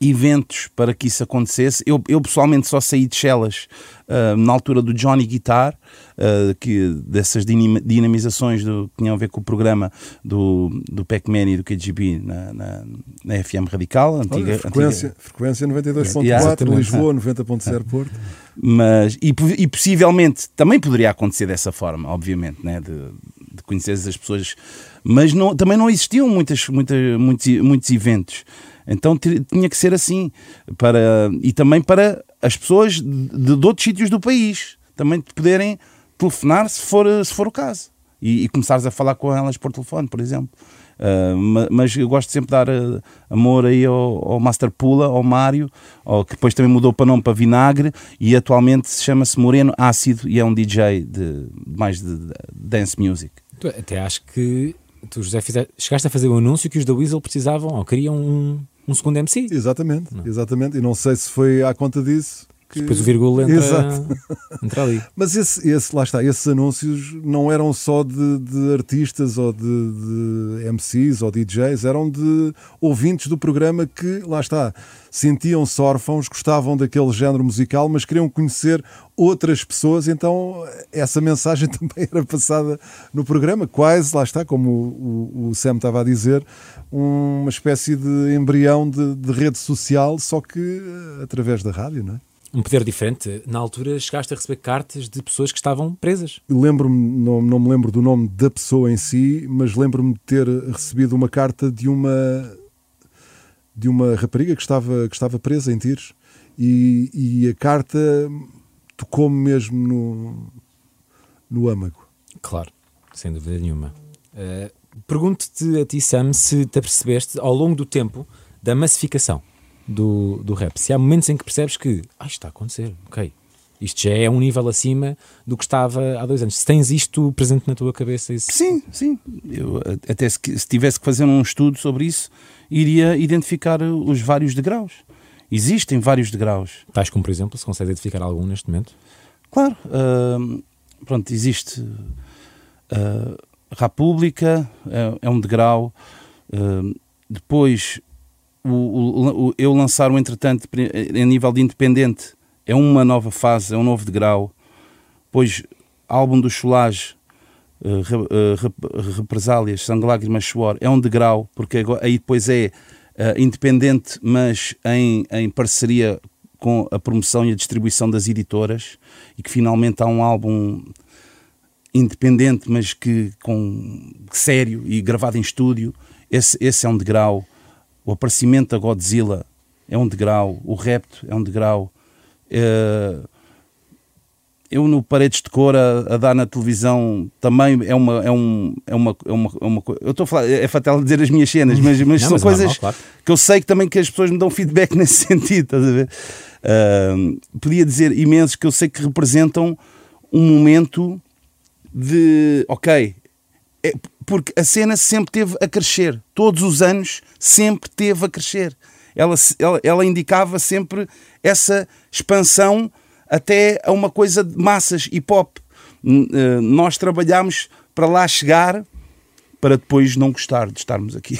[SPEAKER 4] eventos para que isso acontecesse. Eu, eu pessoalmente só saí de Chelas ah, na altura do Johnny Guitar, ah, que, dessas dinam- dinamizações do, que tinham a ver com o programa do, do Pac-Man e do KGB na, na, na FM Radical, antiga,
[SPEAKER 3] Olha, frequência,
[SPEAKER 4] antiga-
[SPEAKER 3] frequência 92.4,
[SPEAKER 4] Exatamente.
[SPEAKER 3] Lisboa 90.0 Porto.
[SPEAKER 4] mas e, e possivelmente também poderia acontecer dessa forma, obviamente, né? de, de conheceres as pessoas, mas não, também não existiam muitas, muitas, muitos, muitos eventos. Então ti- tinha que ser assim para e também para as pessoas de, de outros sítios do país também te poderem telefonar se for, se for o caso e, e começares a falar com elas por telefone, por exemplo. Ma- mas eu gosto sempre de dar ah, amor aí ao, ao Master Pula, ao Mário, ao, que depois também mudou para nome para Vinagre e atualmente se chama-se Moreno Ácido e é um DJ de, mais de, de dance music.
[SPEAKER 1] Tu até acho que tu, José, fizer- chegaste a fazer o anúncio que os da Weasel precisavam ou queriam um, um segundo MC.
[SPEAKER 3] Exatamente, exatamente. E não sei se foi à conta disso. Que...
[SPEAKER 1] Depois o vírgula entra,
[SPEAKER 3] Exato.
[SPEAKER 1] entra ali.
[SPEAKER 3] Mas esse, esse, lá está, esses anúncios não eram só de, de artistas ou de, de MCs ou DJs, eram de ouvintes do programa que, lá está, sentiam-se órfãos, gostavam daquele género musical, mas queriam conhecer outras pessoas, então essa mensagem também era passada no programa, quase, lá está, como o, o, o Sam estava a dizer, uma espécie de embrião de, de rede social, só que eh, através da rádio, não é?
[SPEAKER 1] Um poder diferente. Na altura chegaste a receber cartas de pessoas que estavam presas.
[SPEAKER 3] lembro-me, não, não me lembro do nome da pessoa em si, mas lembro-me de ter recebido uma carta de uma de uma rapariga que estava, que estava presa em tiros e, e a carta tocou-me mesmo no, no âmago.
[SPEAKER 1] Claro, sem dúvida nenhuma. Eh, Pergunto-te a ti, Sam, se te apercebeste ao longo do tempo da massificação do, do rap. Se há momentos em que percebes que ah, isto está a acontecer, ok, isto já é um nível acima do que estava há dois anos. Se tens isto presente na tua cabeça, isso...
[SPEAKER 4] Sim, sim. Eu, até se, se tivesse que fazer um estudo sobre isso, iria identificar os vários degraus. Existem vários degraus.
[SPEAKER 1] tais como, por exemplo, se consegues identificar algum neste momento.
[SPEAKER 4] Claro, hum, pronto, existe uh, República, é, é um degrau. hum, depois, o, o- o- eu lançar o entretanto pri- a nível de independente é uma nova fase, é um novo degrau. Depois, álbum do Cholage, uh, Re- uh, Rep- Represálias, Sangue, Lágrimas, Suor, é um degrau, porque agora- aí depois é uh, independente, mas em, em parceria com a promoção e a distribuição das editoras, e que finalmente há um álbum independente, mas que com sério e gravado em estúdio. Esse, esse é um degrau. O aparecimento da Godzilla é um degrau. O Repto é um degrau. Eh, eu no Paredes de Cor a, a dar na televisão também é uma é um é uma é uma, é uma eu estou a falar é fatal dizer as minhas cenas mas, mas
[SPEAKER 1] Não,
[SPEAKER 4] são
[SPEAKER 1] mas é
[SPEAKER 4] coisas
[SPEAKER 1] normal, claro.
[SPEAKER 4] que eu sei que também que as pessoas me dão feedback nesse sentido estás a ver Ahm, podia dizer imensos que eu sei que representam um momento de ok é- porque a cena sempre teve a crescer. Todos os anos sempre teve a crescer. Ela, ela, ela indicava sempre essa expansão até a uma coisa de massas e pop. N- eh, nós trabalhámos para lá chegar para depois não gostar de estarmos aqui.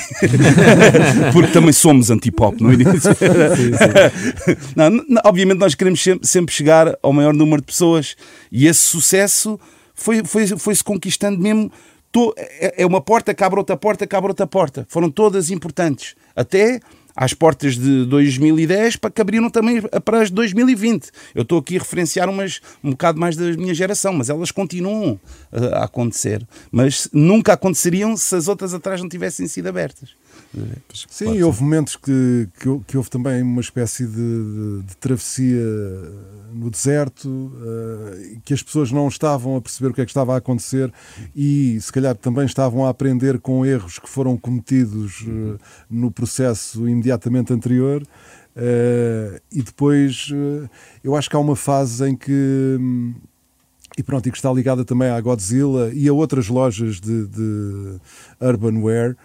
[SPEAKER 4] Porque também somos anti-pop no início. Não, n- obviamente nós queremos sempre, sempre chegar ao maior número de pessoas. E esse sucesso foi, foi, foi-se conquistando mesmo. To- é é uma porta que abre outra porta, que abre outra porta. Foram todas importantes. Até às portas de 2010 para que abriram também para as 2020. Eu estou aqui a referenciar umas um bocado mais da minha geração, mas elas continuam a, a acontecer. Mas nunca aconteceriam se as outras atrás não tivessem sido abertas.
[SPEAKER 3] Sim, houve momentos que, que, que houve também uma espécie de, de- de travessia no deserto, eh, que as pessoas não estavam a perceber o que é que estava a acontecer e se calhar também estavam a aprender com erros que foram cometidos eh, no processo imediatamente anterior. Eh, e depois eu acho que há uma fase em que hum, e pronto, e que está ligada também à Godzilla e a outras lojas de, de urbanware,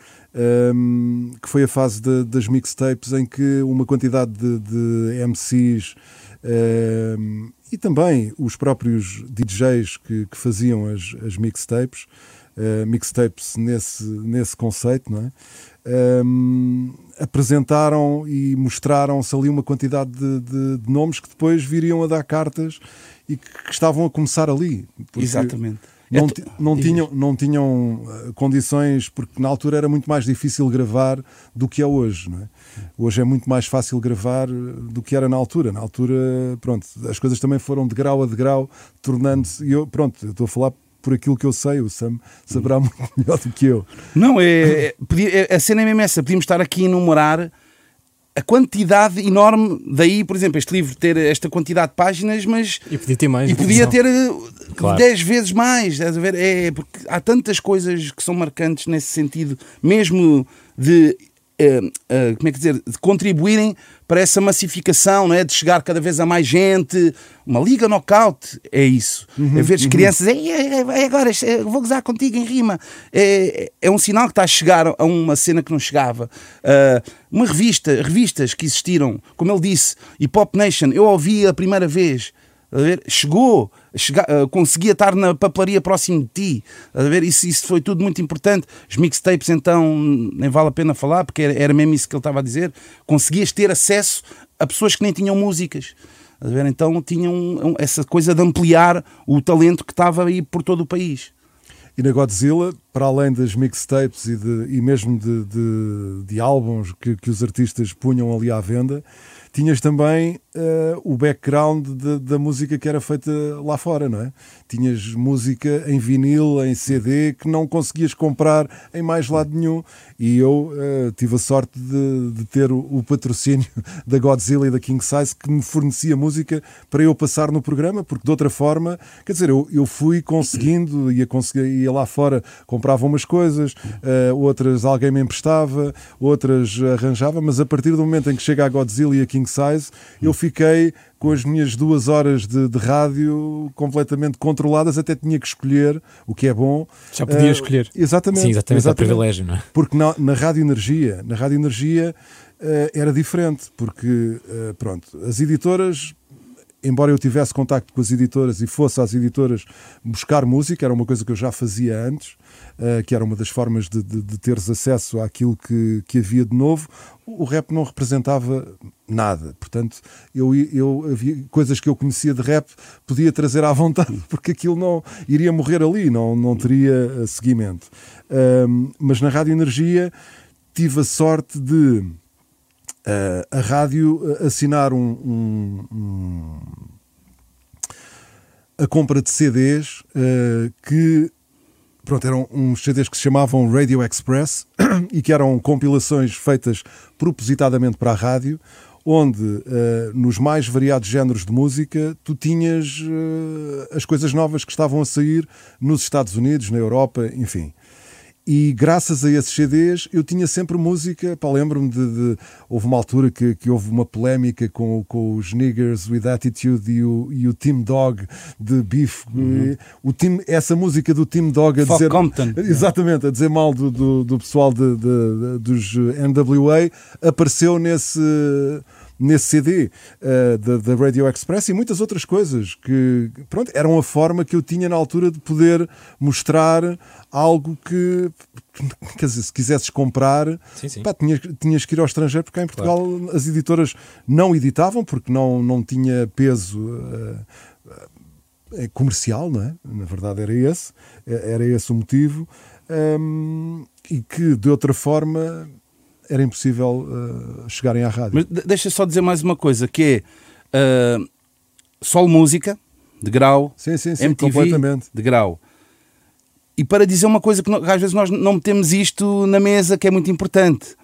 [SPEAKER 3] hum, que foi a fase de- das mixtapes em que uma quantidade de, de MCs hum, e também os próprios DJs que, que faziam as, as mixtapes, eh, mixtapes nesse, nesse conceito, não é? Hum, apresentaram e mostraram-se ali uma quantidade de, de- de nomes que depois viriam a dar cartas e que, que estavam a começar ali.
[SPEAKER 4] Exatamente.
[SPEAKER 3] Não,
[SPEAKER 4] É
[SPEAKER 3] ti- não tinham, não tinham eh, condições, porque na altura era muito mais difícil gravar do que é hoje. Não é? Hoje é muito mais fácil gravar eh, do que era na altura. Na altura, pronto, as coisas também foram de grau a de grau, tornando-se. E eu, pronto, eu estou a falar por aquilo que eu sei, o Sam saberá muito melhor do que eu.
[SPEAKER 4] Não, é, é- é- a cena é mesmo essa. Podíamos estar aqui a enumerar a quantidade enorme. Daí, por exemplo, este livro ter esta quantidade de páginas, mas.
[SPEAKER 2] E podia ter mais.
[SPEAKER 4] E podia ter eh,
[SPEAKER 1] Claro.
[SPEAKER 4] 10 vezes mais. Estás a ver? É, porque há tantas coisas que são marcantes nesse sentido, mesmo de. Eh, eh, como é que dizer? De contribuírem para essa massificação, não é? de chegar cada vez a mais gente. Uma liga knockout é isso. é ver as crianças, "Ei, ei, ei, agora eh, vou gozar contigo em rima. É, é um sinal que está a chegar a uma cena que não chegava. Ah, uma revista, revistas que existiram, como ele disse, Hip Hop Nation, eu ouvi a primeira vez. Chegou, chega, ah, conseguia estar na papelaria próximo de ti. A ver? Isso, isso foi tudo muito importante. Os mixtapes, então, nem vale a pena falar, porque era, era mesmo isso que ele estava a dizer. Conseguias ter acesso a pessoas que nem tinham músicas. A ver? Então tinham essa coisa de ampliar o talento que estava aí por todo o país.
[SPEAKER 3] E na Godzilla, para além das mixtapes e, de, e mesmo de, de, de álbuns que, que os artistas punham ali à venda, tinhas também eh, o background de- da música que era feita lá fora, não é? Tinhas música em vinil, em CD, que não conseguias comprar em mais lado nenhum. E eu eh, tive a sorte de, de ter o, o patrocínio da Godzilla e da King Size que me fornecia música para eu passar no programa, porque de outra forma, quer dizer, eu, eu fui conseguindo, ia, ia lá fora, comprava umas coisas, eh, outras alguém me emprestava, outras arranjava, mas a partir do momento em que chega a Godzilla e a King Size, eu fiquei com as minhas duas horas de, de rádio completamente controladas, até tinha que escolher, o que é bom.
[SPEAKER 2] Já podia
[SPEAKER 3] Eh,
[SPEAKER 2] escolher.
[SPEAKER 3] Exatamente.
[SPEAKER 1] Sim, exatamente, é privilégio, não é?
[SPEAKER 3] Porque na, na Rádio Energia, na Rádio Energia eh, era diferente, porque eh, pronto, as editoras, embora eu tivesse contacto com as editoras e fosse às editoras buscar música, era uma coisa que eu já fazia antes, eh, que era uma das formas de, de- de teres acesso àquilo que, que havia de novo, o rap não representava nada. Portanto, eu, eu havia coisas que eu conhecia de rap, podia trazer à vontade, porque aquilo não iria morrer ali, não, não teria eh, seguimento. Ahm, mas na Rádio Energia tive a sorte de a rádio assinar um, um- um- a compra de CDs eh, que pronto, eram uns CDs que se chamavam Radio Express e que eram compilações feitas propositadamente para a rádio, onde eh, nos mais variados géneros de música tu tinhas eh, as coisas novas que estavam a sair nos Estados Unidos, na Europa, enfim. E graças a esses CDs eu tinha sempre música. Pá, Lembro-me de, de- Houve uma altura que, que houve uma polémica com, com os Niggers with Attitude e o, e o Team Dog de Beef. O team, essa música do Team Dog a
[SPEAKER 4] Fuck
[SPEAKER 3] dizer.
[SPEAKER 4] Compton.
[SPEAKER 3] Exatamente, a dizer mal do, do, do pessoal de, de- dos NWA apareceu nesse. Nesse CD eh, da, da Radio Express e muitas outras coisas que, pronto, eram a forma que eu tinha na altura de poder mostrar algo que, quer dizer, se quisesses comprar,
[SPEAKER 1] Sim, sim.
[SPEAKER 3] pá, tinhas, tinhas que ir ao estrangeiro, porque cá em Portugal as editoras não editavam, porque não, não tinha peso eh, eh, comercial, não é? Na verdade era esse, era esse o motivo, hum, e que de outra forma era impossível uh, chegarem à rádio.
[SPEAKER 4] Mas de- deixa só dizer mais uma coisa, que é uh, Sol Música, de grau,
[SPEAKER 3] sim, sim, sim,
[SPEAKER 4] MTV,
[SPEAKER 3] completamente.
[SPEAKER 4] de grau. E para dizer uma coisa que às vezes nós não metemos isto na mesa, que é muito importante,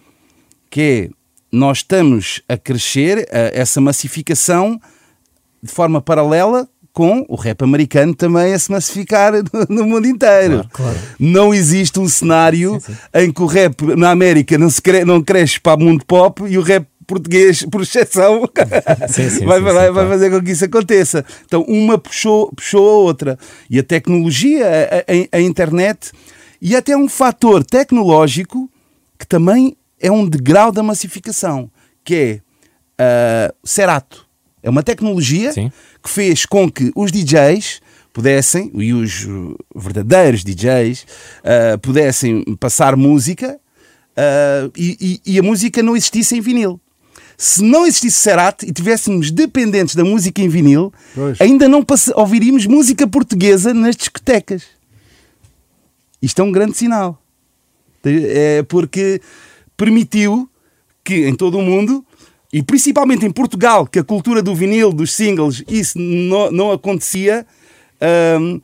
[SPEAKER 4] que é, nós estamos a crescer a- essa massificação de forma paralela com o rap americano também a se massificar no, mundo inteiro. Não existe um cenário em que o rap na América não, se cre- não cresce para o mundo pop e o rap português, por exceção,
[SPEAKER 1] Sim, sim,
[SPEAKER 4] vai,
[SPEAKER 1] sim,
[SPEAKER 4] vai- vai fazer com que isso aconteça. Então, uma puxou, puxou a outra. E a tecnologia, a, a- a internet, e até um fator tecnológico que também é um degrau da massificação, que é ah, o Serato. É uma tecnologia
[SPEAKER 1] Sim.
[SPEAKER 4] que fez com que os DJs pudessem, e os uh, verdadeiros DJs, ah, pudessem passar música ah, e, e- e a música não existisse em vinil. Se não existisse Serato e tivéssemos dependentes da música em vinil,
[SPEAKER 3] Pois.
[SPEAKER 4] ainda não ouviríamos música portuguesa nas discotecas. Isto é um grande sinal. É porque permitiu que em todo o mundo, e principalmente em Portugal, que a cultura do vinil, dos singles, isso não, não acontecia, hum,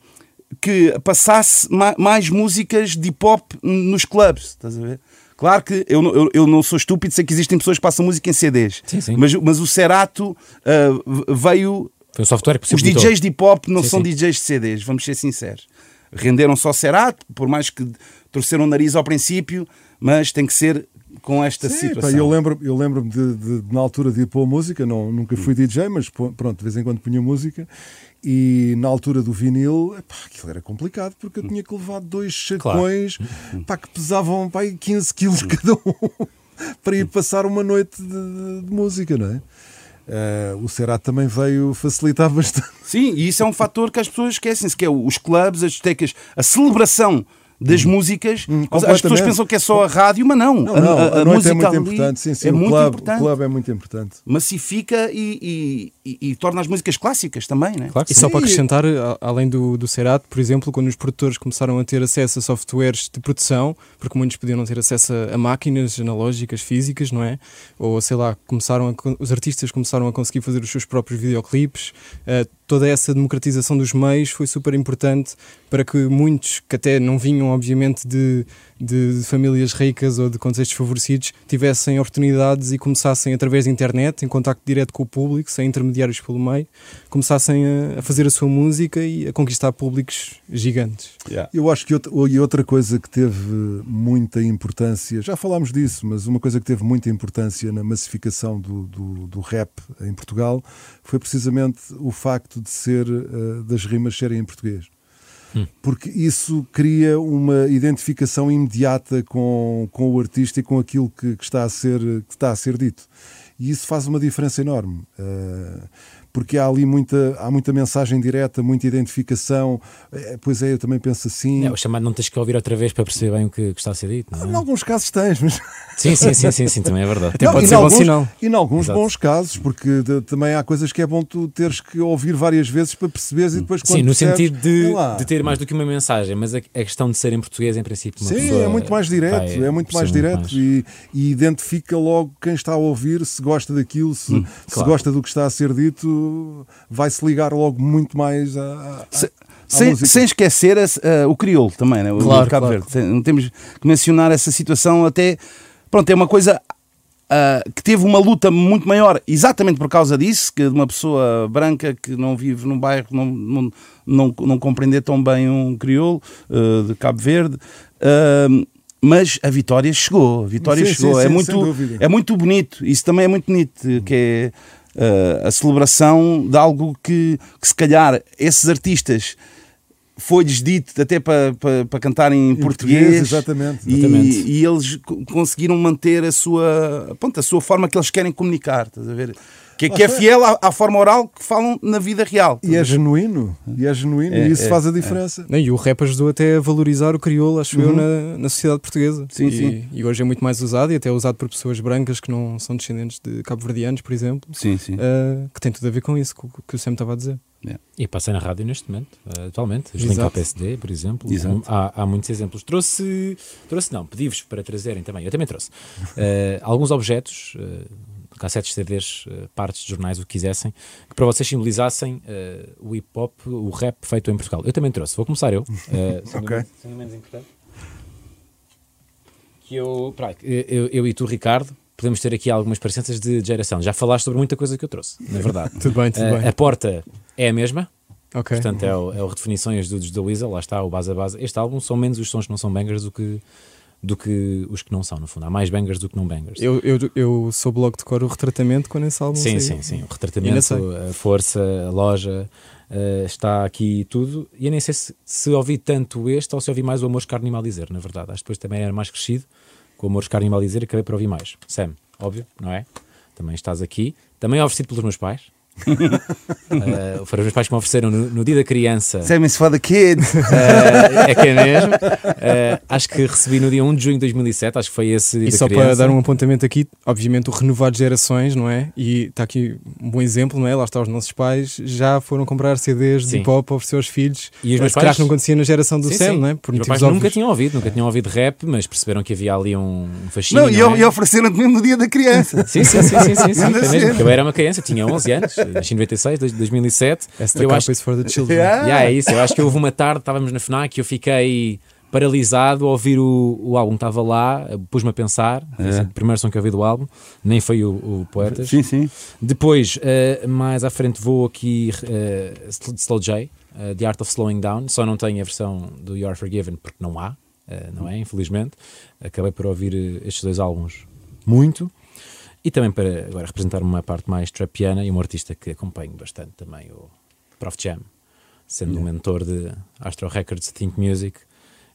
[SPEAKER 4] que passasse ma- mais músicas de hip hop nos clubes. Estás a ver? Claro que eu, não- eu, eu não sou estúpido, sei que existem pessoas que passam música em CDs.
[SPEAKER 1] Sim, sim.
[SPEAKER 4] Mas, mas o Serato ah, veio
[SPEAKER 1] Foi um software que
[SPEAKER 4] os. DJs de hip hop não
[SPEAKER 1] Sim,
[SPEAKER 4] são
[SPEAKER 1] sim.
[SPEAKER 4] DJs de CDs, vamos ser sinceros. Renderam só Serato, por mais que torceram o nariz ao princípio, mas tem que ser com esta
[SPEAKER 3] Sim,
[SPEAKER 4] situação.
[SPEAKER 3] pá, eu lembro- eu lembro-me de, de- de, na altura de ir pôr música, não, nunca fui DJ, mas pô- pronto, de vez em quando punha música. E na altura do vinil, aquilo era complicado porque eu tinha que levar dois chacões pá, que pesavam pá, aí 15 quilos cada um para ir passar uma noite de, de- música, não é? Eh, o Serato também veio facilitar bastante.
[SPEAKER 4] Sim, e isso é um fator que as pessoas esquecem-se, que é os clubes, as discotecas, a celebração das músicas. as pessoas
[SPEAKER 3] Hum.
[SPEAKER 4] pensam que é só a rádio, mas não.
[SPEAKER 3] Não, não, a, noite
[SPEAKER 4] música
[SPEAKER 3] é muito
[SPEAKER 4] ali
[SPEAKER 3] importante. Sim, sim,
[SPEAKER 4] é
[SPEAKER 3] o,
[SPEAKER 4] muito
[SPEAKER 3] clube,
[SPEAKER 4] importante.
[SPEAKER 3] o clube é muito importante.
[SPEAKER 4] Massifica e, e- e- e torna as músicas clássicas também, né?
[SPEAKER 1] Claro que
[SPEAKER 2] E
[SPEAKER 1] sim.
[SPEAKER 2] só para acrescentar, a- além do, do Serato, por exemplo, quando os produtores começaram a ter acesso a softwares de produção, porque muitos podiam não ter acesso a, a máquinas analógicas, físicas, não é? Ou sei lá, começaram a os artistas começaram a conseguir fazer os seus próprios videoclipes. eh, toda essa democratização dos meios foi super importante para que muitos, que até não vinham, obviamente, de, de famílias ricas ou de contextos favorecidos, tivessem oportunidades e começassem através da internet, em contacto direto com o público, sem intermediários pelo meio, começassem a, a fazer a sua música e a conquistar públicos gigantes.
[SPEAKER 3] Eu acho que outra, e outra coisa que teve muita importância, já falámos disso, mas uma coisa que teve muita importância na massificação do, do, do rap em Portugal foi precisamente o facto de ser eh, das rimas serem em português. Porque isso cria uma identificação imediata com, com o artista e com aquilo que, que está a ser, que está a ser dito. E isso faz uma diferença enorme. eh, porque há ali muita, há muita mensagem direta, muita identificação. Eh, Pois é, eu também penso assim.
[SPEAKER 1] É, o chamado não tens que ouvir outra vez para perceber bem o que, que está a ser dito. não é?
[SPEAKER 3] Em alguns casos tens, mas.
[SPEAKER 1] Sim, sim, sim, sim, sim, também é verdade.
[SPEAKER 2] Até pode
[SPEAKER 3] e
[SPEAKER 2] ser
[SPEAKER 3] em
[SPEAKER 2] bom
[SPEAKER 3] alguns,
[SPEAKER 2] sinal.
[SPEAKER 3] E em alguns
[SPEAKER 1] Exato.
[SPEAKER 3] bons casos, porque de- também há coisas que é bom tu teres que ouvir várias vezes para perceberes e depois quando
[SPEAKER 1] Sim, no
[SPEAKER 3] percebes,
[SPEAKER 1] sentido de, de ter mais do que uma mensagem, mas a, a questão de ser em português, em princípio, uma
[SPEAKER 3] Sim,
[SPEAKER 1] pessoa
[SPEAKER 3] é muito mais direto,
[SPEAKER 1] vai
[SPEAKER 3] é muito mais direto E, e identifica logo quem está a ouvir, se gosta daquilo, se, se
[SPEAKER 1] Hum, claro.
[SPEAKER 3] gosta do que está a ser dito, vai-se ligar logo muito mais
[SPEAKER 4] Se-
[SPEAKER 3] à
[SPEAKER 4] sem, sem esquecer a- a- o crioulo também, né? o
[SPEAKER 2] Claro,
[SPEAKER 4] Cabo
[SPEAKER 2] claro.
[SPEAKER 4] Verde. Tem- Não temos que mencionar essa situação até. Pronto, é uma coisa ah, que teve uma luta muito maior, exatamente por causa disso, que de uma pessoa branca que não vive num bairro, não, não, não, não compreender tão bem um crioulo ah, de Cabo Verde. Ah, mas a vitória chegou, a vitória
[SPEAKER 3] Sim,
[SPEAKER 4] chegou.
[SPEAKER 3] sim,
[SPEAKER 4] é,
[SPEAKER 3] sim,
[SPEAKER 4] muito, é muito bonito, isso também é muito bonito, que é ah, a celebração de algo que, que se calhar esses artistas foi-lhes dito até para, para, para cantar em,
[SPEAKER 3] Em
[SPEAKER 4] português,
[SPEAKER 3] exatamente.
[SPEAKER 4] e,
[SPEAKER 1] Exatamente.
[SPEAKER 4] e eles co- conseguiram manter a sua, pronto, a sua forma que eles querem comunicar. Estás a ver? Que, é- que é fiel à, à forma oral que falam na vida real.
[SPEAKER 3] E é genuíno, e é genuíno,
[SPEAKER 4] É,
[SPEAKER 3] e isso
[SPEAKER 4] é,
[SPEAKER 3] faz a diferença.
[SPEAKER 2] Não, e o rap ajudou até a valorizar o crioulo, acho eu, na, na sociedade portuguesa.
[SPEAKER 4] Sim,
[SPEAKER 2] e,
[SPEAKER 4] sim.
[SPEAKER 2] e hoje é muito mais usado e até é usado por pessoas brancas que não são descendentes de cabo-verdianos, por exemplo,
[SPEAKER 4] Sim, sim.
[SPEAKER 2] uh, que tem tudo a ver com isso, com o que o Sam estava a dizer.
[SPEAKER 1] E passa na rádio neste momento, eh, atualmente. Os Link. PSD, por exemplo.
[SPEAKER 4] Exato.
[SPEAKER 1] Há, há muitos exemplos. Trouxe, trouxe não, pedi-vos para trazerem também, eu também trouxe, eh, alguns objetos, eh, cassetes, CDs, eh, partes de jornais, o que quisessem, que para vocês simbolizassem eh, o hip hop, o rap feito em Portugal. Eu também trouxe, vou começar eu. eh, sendo,
[SPEAKER 3] Ok.
[SPEAKER 1] sendo menos importante. Que eu, eu, eu e tu, Ricardo, podemos ter aqui algumas parecenças de geração. Já falaste sobre muita coisa que eu trouxe, na verdade.
[SPEAKER 2] Tudo bem, tudo
[SPEAKER 1] Eh,
[SPEAKER 2] bem.
[SPEAKER 1] a porta é a mesma,
[SPEAKER 2] Ok.
[SPEAKER 1] Portanto, é o, é o redefinições dos da Weasel, lá está, o base a base. Este álbum são menos os sons que não são bangers do que, do que os que não são, no fundo. Há mais bangers do que não bangers.
[SPEAKER 2] Eu, eu, eu soube logo de cor o retratamento quando esse álbum
[SPEAKER 1] sim,
[SPEAKER 2] saiu.
[SPEAKER 1] sim, sim. O retratamento, a força, a loja, eh, está aqui tudo. E eu nem sei se, se ouvi tanto este ou se ouvi mais o Amor Carne e Mal Dizer, na verdade. Acho que depois também era mais crescido com o Amor Carne e Mal Dizer e acabei por ouvir mais. Sam, óbvio, não é? Também estás aqui. Também oferecido pelos meus pais. Eh, foram os meus pais que me ofereceram no, no dia da criança.
[SPEAKER 4] Sammy's for the kids.
[SPEAKER 1] Eh, é que é mesmo. Eh, acho que recebi no dia 1 de junho de 2007, acho que foi esse dia
[SPEAKER 2] E
[SPEAKER 1] da
[SPEAKER 2] só
[SPEAKER 1] criança.
[SPEAKER 2] para dar um apontamento aqui, obviamente o renovar de gerações, não é? E está aqui um bom exemplo, não é? Lá está, os nossos pais já foram comprar CDs
[SPEAKER 1] Sim.
[SPEAKER 2] de oferecer aos filhos.
[SPEAKER 1] E os meus pais-
[SPEAKER 2] que não acontecia na geração do
[SPEAKER 1] Sim,
[SPEAKER 2] Sam,
[SPEAKER 1] sim.
[SPEAKER 2] não é? Por
[SPEAKER 1] meus pais nunca
[SPEAKER 2] óbvios.
[SPEAKER 1] tinham ouvido, nunca tinham ouvido rap, mas perceberam que havia ali um fascínio.
[SPEAKER 4] Não, e,
[SPEAKER 1] não é?
[SPEAKER 4] e ofereceram-te mesmo no dia da criança.
[SPEAKER 1] Sim, sim, sim, sim, sim, sim, era uma criança, tinha 11 anos, nasci em 96, dois- 2007.
[SPEAKER 2] Esta
[SPEAKER 1] eu
[SPEAKER 2] capa
[SPEAKER 1] acho,
[SPEAKER 2] is for the children.
[SPEAKER 4] Yeah.
[SPEAKER 1] Yeah, é isso, eu acho que houve uma tarde, estávamos na FNAC e eu fiquei paralisado a ouvir o, o álbum, estava lá, pus-me a pensar,
[SPEAKER 4] É.
[SPEAKER 1] assim, o primeiro som que eu ouvi do álbum, nem foi o, o Poetas.
[SPEAKER 4] Sim, sim.
[SPEAKER 1] Depois, eh, mais à frente, vou aqui de Slow J, eh, The Art of Slowing Down. Só não tenho a versão do You Are Forgiven porque não há, não é? Infelizmente. Acabei por ouvir estes dois álbuns muito. E também para agora representar uma parte mais trapiana e um artista que acompanho bastante também, o Prof Jam, sendo um mentor de Astro Records Think Music.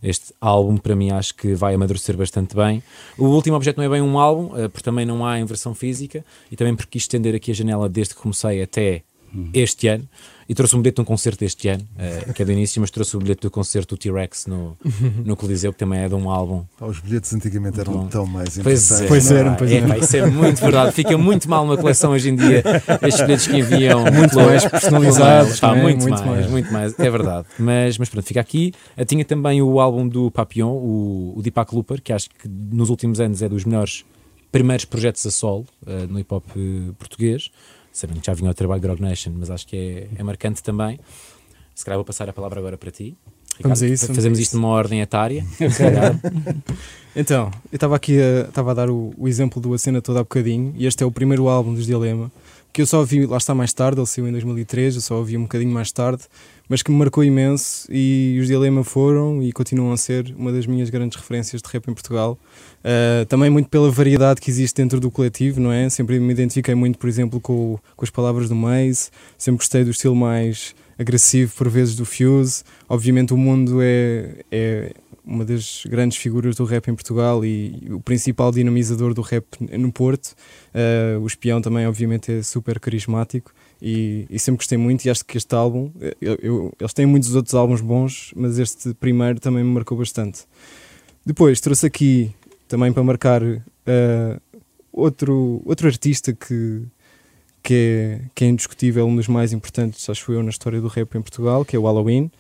[SPEAKER 1] Este álbum, para mim, acho que vai amadurecer bastante bem. O último objeto não é bem um álbum, eh, porque também não há em versão física, e também porque quis estender aqui a janela desde que comecei até este ano. E trouxe um bilhete de um concerto deste ano, eh, que é do início, mas trouxe o bilhete do concerto do T-Rex no, no Coliseu, que também é de um álbum.
[SPEAKER 3] Pá, Os bilhetes antigamente eram
[SPEAKER 1] Bom.
[SPEAKER 3] tão mais
[SPEAKER 1] Pois é,
[SPEAKER 3] interessantes.
[SPEAKER 2] Pois eram,
[SPEAKER 1] é?
[SPEAKER 2] pois
[SPEAKER 1] É,
[SPEAKER 2] eram.
[SPEAKER 1] pá, isso é muito verdade. Fica muito mal numa coleção hoje em dia. Estes bilhetes que enviam
[SPEAKER 2] Muito
[SPEAKER 1] pelo-
[SPEAKER 2] mais personalizados,
[SPEAKER 1] Pá,
[SPEAKER 2] não é?
[SPEAKER 1] muito,
[SPEAKER 2] Muito
[SPEAKER 1] mais,
[SPEAKER 2] mais.
[SPEAKER 1] muito mais, é verdade. Mas, mas pronto, fica aqui. Eu tinha também o álbum do Papillon, o, o Deepak Looper, que acho que nos últimos anos é dos melhores primeiros projetos a solo eh, no hip hop eh, português. Sabendo que já vinha ao trabalho de Grog Nation, mas acho que é, é marcante também. Se calhar vou passar a palavra agora para ti.
[SPEAKER 2] Vamos a
[SPEAKER 1] Ricardo.
[SPEAKER 2] isso,
[SPEAKER 1] Fazemos
[SPEAKER 2] a
[SPEAKER 1] isto numa ordem etária.
[SPEAKER 2] Então, eu estava aqui a, estava a dar o, o exemplo do A Cena toda há bocadinho, e este é o primeiro álbum dos Dilema, que eu só ouvi, lá está mais tarde, ele saiu em 2003, eu só ouvi um bocadinho mais tarde, mas que me marcou imenso, e os Dilema foram e continuam a ser uma das minhas grandes referências de rap em Portugal. Uh, também muito pela variedade que existe dentro do coletivo, não é? Sempre me identifiquei muito, por exemplo, com, com as palavras do Maze, sempre gostei do estilo mais agressivo, por vezes, do Fuse. Obviamente, o mundo é, é uma das grandes figuras do rap em Portugal e o principal dinamizador do rap no Porto. Uh, o Espião também, obviamente, é super carismático e, e sempre gostei muito. E acho que este álbum, eu- eu- eles têm muitos outros álbuns bons, mas este primeiro também me marcou bastante. Depois trouxe aqui também para marcar uh, outro, outro artista que, que, é, que é indiscutível, um dos mais importantes, acho eu, na história do rap em Portugal, que é o Halloween,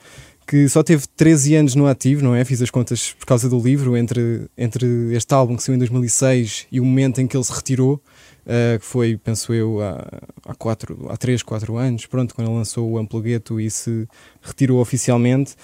[SPEAKER 2] que só teve 13 anos no ativo, não é? Fiz as contas por causa do livro, entre, entre este álbum que saiu em 2006 e o momento em que ele se retirou, uh, que foi, penso eu, há, há, quatro, há 3, 4 anos, pronto, quando ele lançou o Amplo Gueto e se retirou oficialmente.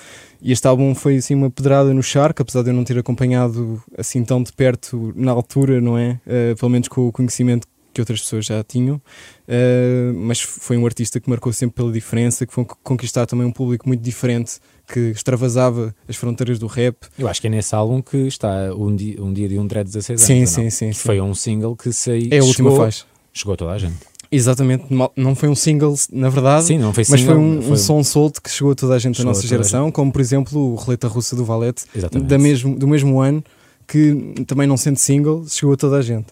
[SPEAKER 2] E este álbum foi assim uma pedrada no charco, apesar de eu não ter acompanhado assim tão de perto na altura, não é? Uh, pelo menos com o conhecimento que outras pessoas já tinham, uh, mas foi um artista que marcou sempre pela diferença, que foi conquistar também um público muito diferente, que extravasava as fronteiras do rap.
[SPEAKER 1] Eu acho que é nesse álbum que está um dia, um dia de um Dread 16 anos.
[SPEAKER 2] Sim, sim, sim, sim.
[SPEAKER 1] Foi um single que saiu.
[SPEAKER 2] É a última
[SPEAKER 1] chegou,
[SPEAKER 2] faixa.
[SPEAKER 1] Chegou a toda a gente.
[SPEAKER 2] Exatamente, não foi um single, na verdade,
[SPEAKER 1] Sim, foi
[SPEAKER 2] mas
[SPEAKER 1] single.
[SPEAKER 2] foi um, um som solto que chegou a toda a gente da
[SPEAKER 1] Chegou a
[SPEAKER 2] nossa geração, como por exemplo o Roleta Russa do Valete, da mesmo, do mesmo ano, que também não sendo single, chegou a toda a gente.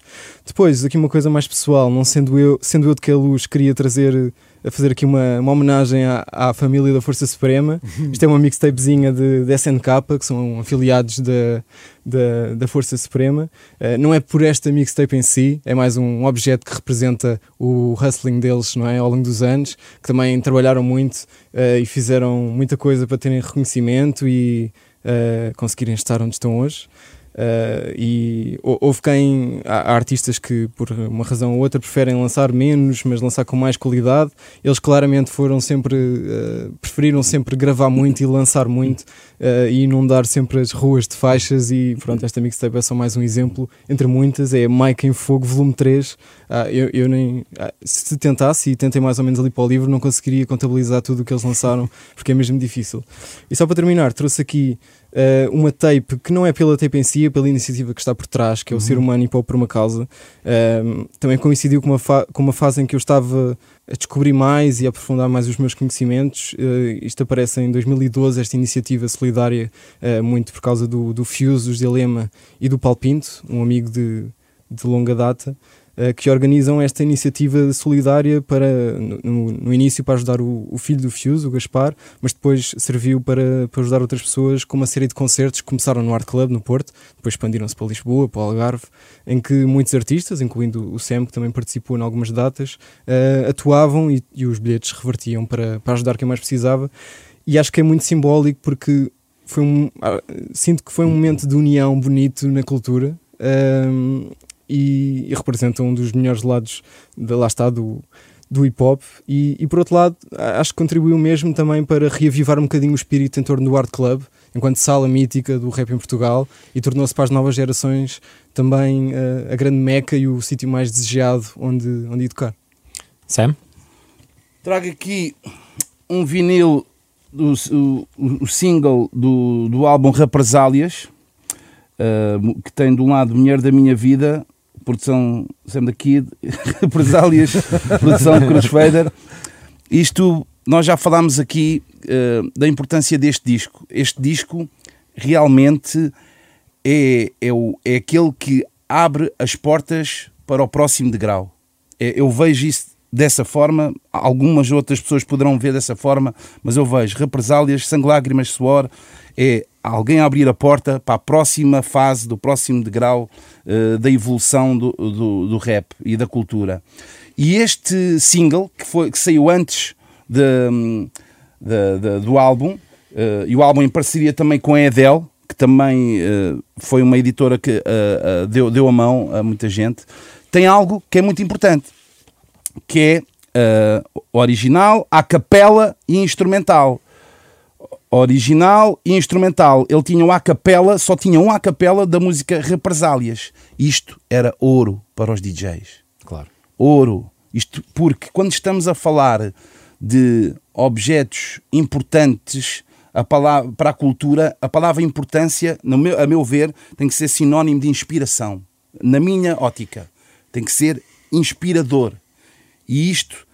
[SPEAKER 2] Depois, aqui uma coisa mais pessoal, não sendo eu, sendo eu de que a luz queria trazer a fazer aqui uma, uma homenagem à, à família da Força Suprema. Isto é uma mixtapezinha de, de SNK, que são afiliados da, da, da Força Suprema. Uh, não é por esta mixtape em si, é mais um objeto que representa o hustling deles não é, ao longo dos anos, que também trabalharam muito uh, e fizeram muita coisa para terem reconhecimento e uh, conseguirem estar onde estão hoje. Uh, e houve quem. Há, artistas que, por uma razão ou outra, preferem lançar menos, mas lançar com mais qualidade. Eles claramente foram sempre. Uh, preferiram sempre gravar muito e lançar muito uh, e inundar sempre as ruas de faixas. E pronto, esta mixtape é só mais um exemplo entre muitas. É Mike em Fogo, volume 3. Ah, eu, eu nem. Ah, se tentasse, e tentei mais ou menos ali para o livro, não conseguiria contabilizar tudo o que eles lançaram, porque é mesmo difícil. E só para terminar, trouxe aqui uh, uma tape que não é pela tape em si, é pela iniciativa que está por trás, que é o uhum. Ser Humano e Pau por uma Causa. Uh, também coincidiu com uma, com uma fase em que eu estava a descobrir mais e a aprofundar mais os meus conhecimentos. Uh, isto aparece em 2012, esta iniciativa solidária, uh, muito por causa do, do Fuse, do Dilema e do Palpinto, um amigo de, de longa data. Eh, que organizam esta iniciativa solidária para, no, no início para ajudar o, o, filho do Fuse, o Gaspar, mas depois serviu para, para ajudar outras pessoas com uma série de concertos que começaram no Art Club, no Porto, depois expandiram-se para Lisboa, para o Algarve, em que muitos artistas, incluindo o Sam, que também participou em algumas datas, uh, atuavam e, e, os bilhetes revertiam para, para ajudar quem mais precisava. E acho que é muito simbólico porque foi um, ah, sinto que foi um momento de união bonito na cultura. Um, e, e representa um dos melhores lados de, lá está do, do hip hop e, e, por outro lado acho que contribuiu mesmo também para reavivar um bocadinho o espírito em torno do Art Club enquanto sala mítica do rap em Portugal e tornou-se para as novas gerações também uh, a grande meca e o sítio mais desejado onde, onde educar.
[SPEAKER 1] Sam?
[SPEAKER 4] Trago aqui um vinil do o, o single do, do álbum Represálias uh, que tem de um lado Mulher da Minha Vida produção Sam da Kid, Represálias, produção Crossfader. Isto, nós já falámos aqui uh, da importância deste disco. Este disco realmente é, é, o, é aquele que abre as portas para o próximo degrau. É, eu vejo isso dessa forma, algumas outras pessoas poderão ver dessa forma, mas eu vejo represálias, sangue, lágrimas, suor, é alguém abrir a porta para a próxima fase, do próximo degrau uh, da evolução do, do, do, rap e da cultura. E este single, que, foi, que saiu antes de, de, de, do álbum, uh, e o álbum em parceria também com a Edel, que também uh, foi uma editora que deu, deu a mão a muita gente, tem algo que é muito importante, que é original, a capela e instrumental original e instrumental. Ele tinha um a capela, só tinha um a capela da música Represálias. Isto era ouro para os DJs.
[SPEAKER 1] Claro.
[SPEAKER 4] Ouro. Isto porque quando estamos a falar de objetos importantes a palavra, para a cultura, a palavra importância, no meu, a meu ver, tem que ser sinónimo de inspiração. Na minha ótica, tem que ser inspirador. E isto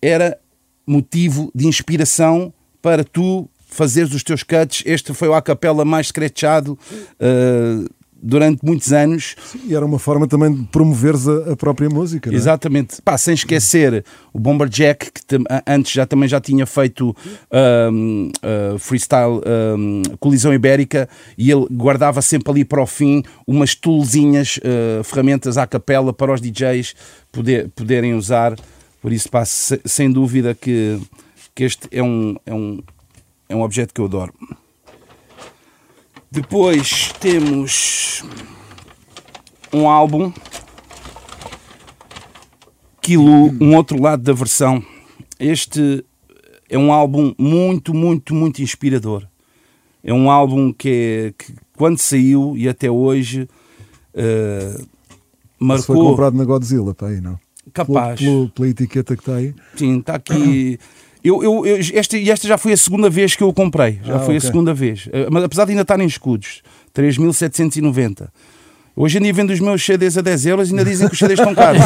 [SPEAKER 4] era motivo de inspiração para tu fazeres os teus cuts. Este foi o a capela mais scratchado uh, durante muitos anos.
[SPEAKER 3] E era uma forma também de promoveres a, a própria música.
[SPEAKER 4] É? Exatamente. Pá, sem esquecer o Bomber Jack, que antes já, também já tinha feito um, uh, freestyle um, colisão ibérica e ele guardava sempre ali para o fim umas toolzinhas, uh, ferramentas à capela para os DJs poder, poderem usar. Por isso, pá, sem dúvida que, que este é um, é um é um objeto que eu adoro. Depois temos um álbum Kilo, um outro lado da versão. Este é um álbum muito, muito, muito inspirador. É um álbum que, é, que quando saiu e até hoje uh, marcou.
[SPEAKER 3] Foi comprado na Godzilla, está aí, não?
[SPEAKER 4] Capaz.
[SPEAKER 3] Pela, pela, pela etiqueta que está aí.
[SPEAKER 4] Sim, está aqui. Eu, eu, eu, esta, esta já foi a segunda vez que eu o comprei. Já ah, foi okay. a segunda vez. Eh, mas apesar de ainda estar em escudos. 3.790. Hoje em dia vendo os meus CDs a 10 euros e ainda dizem que os CDs estão caros.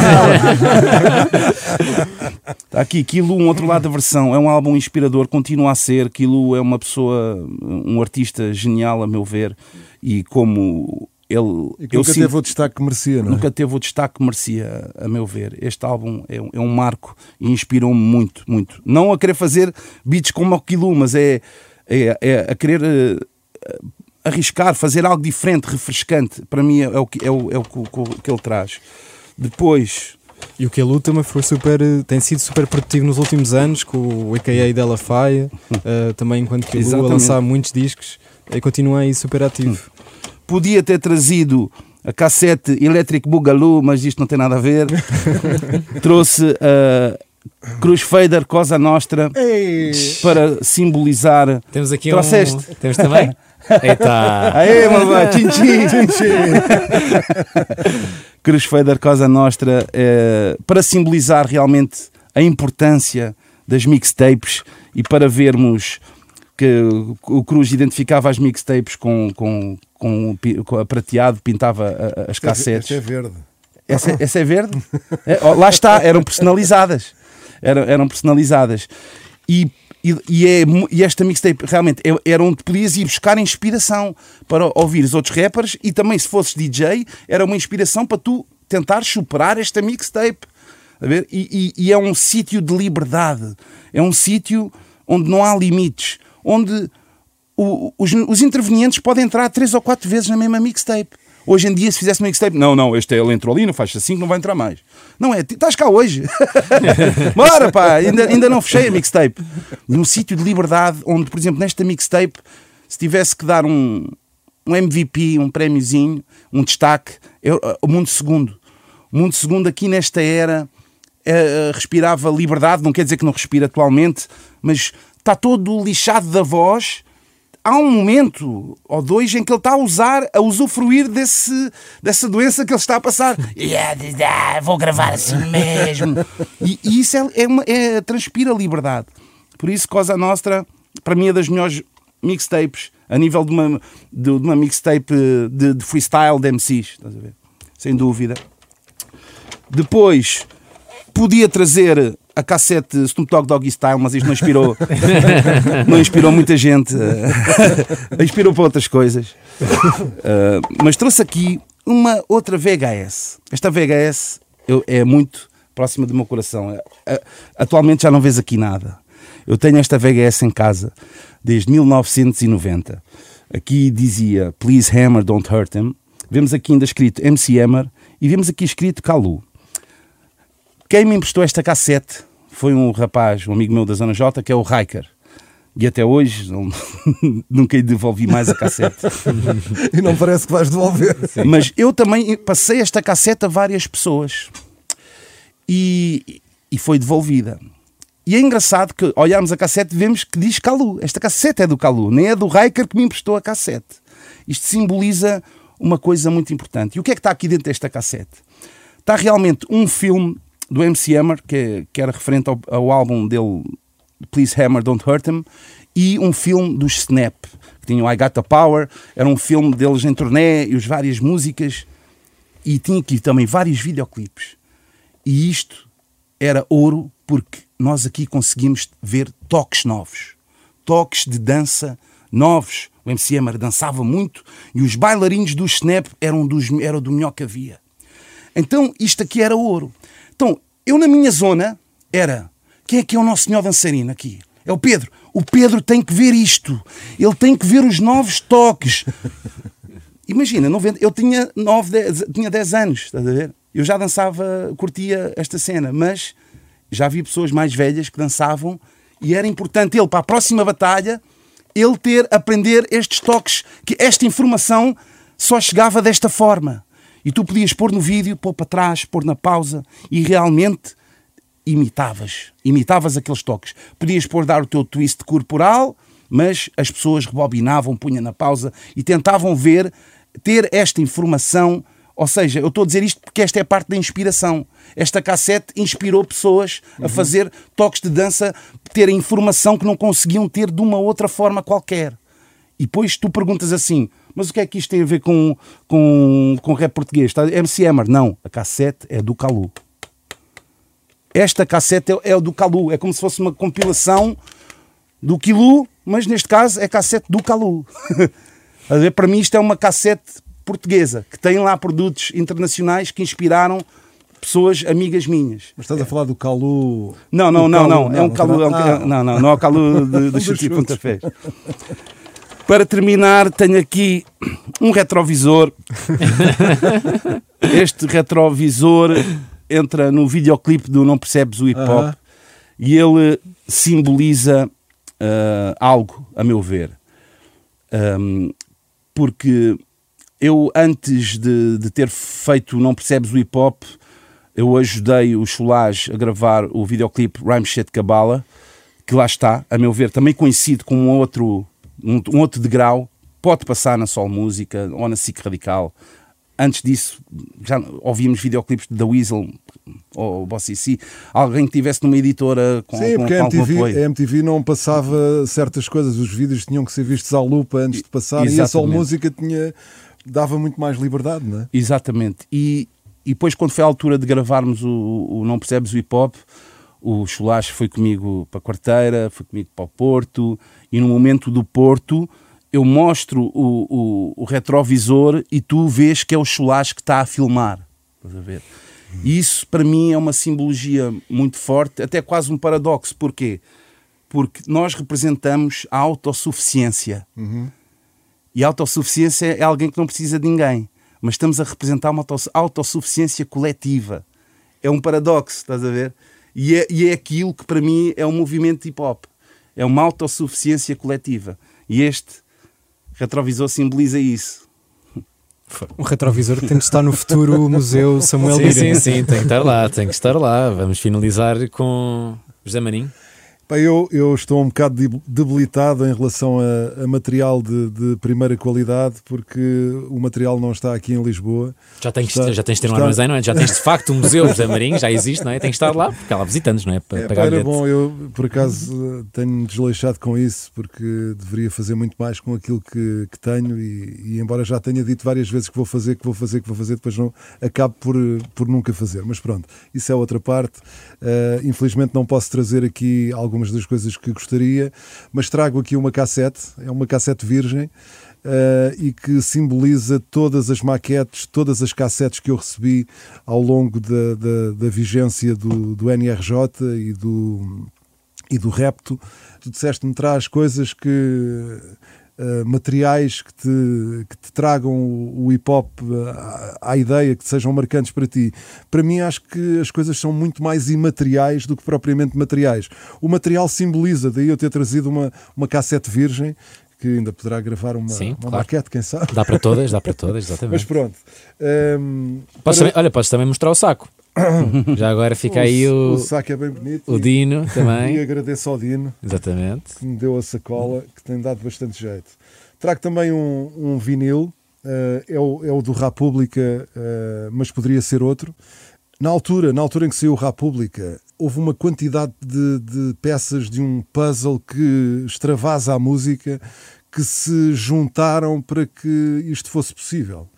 [SPEAKER 4] Está aqui, Kilo, um outro lado da versão. É um álbum inspirador, continua a ser. Kilo é uma pessoa, um artista genial, a meu ver. E como ele
[SPEAKER 3] E que nunca
[SPEAKER 4] sinto-
[SPEAKER 3] teve o destaque que merecia, não é?
[SPEAKER 4] nunca teve o destaque que merecia, a meu ver. Este álbum é, um- é um marco e inspirou-me muito, muito. Não a querer fazer beats como o Kilu, mas é, é, é a querer eh, arriscar, fazer algo diferente, refrescante. Para mim é, o, que, é, o, é o que, que ele traz. Depois,
[SPEAKER 2] E o Kelu também foi super, eh, tem sido super produtivo nos últimos anos, com o AKA dela Faia, eh, também enquanto Kelu a lançar muitos discos, e continua aí super ativo.
[SPEAKER 4] Podia ter trazido a cassete Electric Boogaloo, mas isto não tem nada a ver. Trouxe a Cruz Fader Cosa Nostra
[SPEAKER 3] Ei!
[SPEAKER 4] para simbolizar.
[SPEAKER 1] Temos aqui
[SPEAKER 4] Trouxeste?
[SPEAKER 1] um. Temos também? Eita!
[SPEAKER 4] Aê, mamãe, tchim, tchim, tchim, Cruz Fader Cosa Nostra eh, para simbolizar realmente a importância das mixtapes e para vermos que o Cruz identificava as mixtapes com, com, com, com a prateado, pintava as cassetes.
[SPEAKER 3] Este é verde.
[SPEAKER 4] Essa, essa é verde? É, lá está, eram personalizadas. Eram, eram personalizadas. E, e, e é, e esta mixtape realmente é- era onde podias ir buscar inspiração para ouvir os outros rappers e também se fosses DJ, era uma inspiração para tu tentar superar esta mixtape. A ver? E, e- e é um sítio de liberdade. É um sítio onde não há limites. Onde os, os intervenientes podem entrar três ou quatro vezes na mesma mixtape. Hoje em dia, se fizesse uma mixtape, não, não, este é, ele entrou ali, não faz assim que não vai entrar mais. Não é, estás cá hoje. Bora, pá, ainda, ainda não fechei a mixtape. E um sítio de liberdade onde, por exemplo, nesta mixtape, se tivesse que dar um, um MVP, um prémiozinho, um destaque, é o Mundo Segundo. O Mundo Segundo aqui nesta era eh, respirava liberdade, não quer dizer que não respira atualmente, mas está todo lixado da voz. Há um momento ou dois em que ele está a usar, a usufruir desse, dessa doença que ele está a passar. Yeah, yeah, vou gravar assim mesmo. E, e isso é, é, uma, é- transpira liberdade. Por isso, Cosa Nostra, para mim, é das melhores mixtapes a nível de uma, de, de uma mixtape de, de freestyle de MCs. Estás a ver? Sem dúvida. Depois, podia trazer a cassete Snoop Dogg Doggy Style, mas isto não inspirou, não inspirou muita gente. inspirou para outras coisas. Eh, mas trouxe aqui uma outra VHS. Esta VHS eu- é muito próxima do meu coração. Eh, eh, Atualmente já não vês aqui nada. Eu tenho esta VHS em casa desde 1990. Aqui dizia Please Hammer, Don't Hurt Him. Vemos aqui ainda escrito MC Hammer e vemos aqui escrito Kalu. Quem me emprestou esta cassete foi um rapaz, um amigo meu da Zona J, que é o Riker. E até hoje não- nunca lhe devolvi mais a cassete.
[SPEAKER 3] E não parece que vais devolver.
[SPEAKER 4] Mas eu também passei esta cassete a várias pessoas e, e foi devolvida. E é engraçado que olharmos a cassete e vemos que diz Calu. Esta cassete é do Calu, nem é do Riker que me emprestou a cassete. Isto simboliza uma coisa muito importante. E o que é que está aqui dentro desta cassete? Está realmente um filme do MC Hammer, que, que era referente ao, ao álbum dele, Please Hammer, Don't Hurt Him, e um filme dos Snap, que tinha o I Got the Power, era um filme deles em turnê e as várias músicas, e tinha aqui também vários videoclipes. E isto era ouro porque nós aqui conseguimos ver toques novos, toques de dança novos. O MC Hammer dançava muito e os bailarinos do Snap eram, dos, eram do melhor que havia. Então isto aqui era ouro. Então eu na minha zona era quem é que é o nosso senhor dançarino aqui? É o Pedro. O Pedro tem que ver isto. Ele tem que ver os novos toques. Imagina, 90 eu tinha 9, 10, tinha 10 anos, estás a ver? Eu já dançava, curtia esta cena, mas já vi pessoas mais velhas que dançavam e era importante ele, para a próxima batalha, ele ter, aprender estes toques, que esta informação só chegava desta forma. E tu podias pôr no vídeo, pôr para trás, pôr na pausa e realmente imitavas. Imitavas aqueles toques. Podias pôr dar o teu twist corporal, mas as pessoas rebobinavam, punham na pausa e tentavam ver, ter esta informação. Ou seja, eu estou a dizer isto porque esta é a parte da inspiração. Esta cassete inspirou pessoas a fazer toques de dança, ter a informação que não conseguiam ter de uma outra forma qualquer. E depois tu perguntas assim, mas o que é que isto tem a ver com, com, com rap português? Está- MC Hammer? Não, a cassete é do Calu. Esta cassete é, é do Calu, é como se fosse uma compilação do Quilu, mas neste caso é cassete do Calu. Para mim isto é uma cassete portuguesa, que tem lá produtos internacionais que inspiraram pessoas amigas minhas.
[SPEAKER 3] Mas estás a falar do Calu.
[SPEAKER 4] Não, não,
[SPEAKER 3] do
[SPEAKER 4] não, não. É um calu. é um-
[SPEAKER 3] Ah,
[SPEAKER 4] Não, não, não é o calu de, de chute e pontapés. Para terminar, tenho aqui um retrovisor. Este retrovisor entra no videoclipe do Não Percebes o Hip Hop
[SPEAKER 3] Aham.
[SPEAKER 4] e ele simboliza ah, algo, a meu ver. Ahm, porque eu, antes de, de ter feito Não Percebes o Hip Hop, eu ajudei o Cholage a gravar o videoclipe Rhyme Shit Kabbalah, que lá está, a meu ver, também conhecido como um outro, um, um outro degrau, pode passar na Sol Música ou na SIC Radical. Antes disso, já ouvíamos videoclipes da Weasel ou Bossy C. Alguém que estivesse numa editora com,
[SPEAKER 3] Sim,
[SPEAKER 4] com,
[SPEAKER 3] porque
[SPEAKER 4] com
[SPEAKER 3] a MTV, a MTV não passava certas coisas, os vídeos tinham que ser vistos à lupa antes de passar e a Sol
[SPEAKER 4] Exatamente.
[SPEAKER 3] Música tinha, dava muito mais liberdade, não é?
[SPEAKER 4] Exatamente. E, e depois, quando foi a altura de gravarmos o, o Não Percebes o Hip Hop, o Chulacho foi comigo para a quarteira, foi comigo para o Porto, e no momento do Porto eu mostro o, o, o retrovisor e tu vês que é o Chulacho que está a filmar. Estás a ver? E isso para mim é uma simbologia muito forte, até quase um paradoxo. Porquê? Porque nós representamos a autossuficiência. E a autossuficiência é alguém que não precisa de ninguém. Mas estamos a representar uma autos- autossuficiência coletiva. É um paradoxo, estás a ver? E é, e é aquilo que para mim é um movimento hip hop. É uma autossuficiência coletiva. E este retrovisor simboliza isso.
[SPEAKER 2] Um retrovisor tem de estar no futuro Museu Samuel
[SPEAKER 1] Sim, sim, sim, tem que estar lá, tem que estar lá. Vamos finalizar com José Marinho.
[SPEAKER 3] Pá, eu, eu estou um bocado deb- debilitado em relação a, a material de, de primeira qualidade, porque o material não está aqui em Lisboa.
[SPEAKER 1] Já tens,
[SPEAKER 3] Está-
[SPEAKER 1] já tens de ter um
[SPEAKER 3] está-
[SPEAKER 1] armazém, não é? Já tens de facto um museu José Marinho, já existe, não é? Tem que estar lá, porque há lá visitantes, não é? Para
[SPEAKER 3] É,
[SPEAKER 1] pagar
[SPEAKER 3] era bom, eu por acaso tenho desleixado com isso, porque deveria fazer muito mais com aquilo que, que tenho e, e embora já tenha dito várias vezes que vou fazer, que vou fazer, que vou fazer, depois não acabo por, por nunca fazer. Mas pronto, isso é outra parte. Eh, infelizmente não posso trazer aqui algumas das coisas que gostaria, mas trago aqui uma cassete, é uma cassete virgem. eh, e que simboliza todas as maquetes, todas as cassetes que eu recebi ao longo da, da, da vigência do, do NRJ e do, e do Repto. Tu disseste-me traz coisas que. Eh, materiais que te, que te tragam o, o hip hop eh, à, à ideia, que sejam marcantes para ti. Para mim, acho que as coisas são muito mais imateriais do que propriamente materiais. O material simboliza, daí eu ter trazido uma, uma cassete virgem, que ainda poderá gravar uma,
[SPEAKER 1] Sim,
[SPEAKER 3] uma
[SPEAKER 1] claro.
[SPEAKER 3] maquete, quem sabe.
[SPEAKER 1] Dá para todas, dá para todas,
[SPEAKER 3] Mas
[SPEAKER 1] exatamente.
[SPEAKER 3] pronto. Ehm,
[SPEAKER 1] Podes
[SPEAKER 3] para-
[SPEAKER 1] também- olha, podes também mostrar o saco. Já agora fica aí
[SPEAKER 3] o,
[SPEAKER 1] o,
[SPEAKER 3] o saco é bem bonito.
[SPEAKER 1] o
[SPEAKER 3] e-
[SPEAKER 1] Dino
[SPEAKER 3] E
[SPEAKER 1] também.
[SPEAKER 3] agradeço ao Dino.
[SPEAKER 1] Exatamente.
[SPEAKER 3] que me deu a sacola, que tem dado bastante jeito. Trago também um, um vinil, eh, é, o, é o do República, eh, mas poderia ser outro. Na altura, na altura em que saiu o República, houve uma quantidade de, de peças de um puzzle que extravasa a música que se juntaram para que isto fosse possível.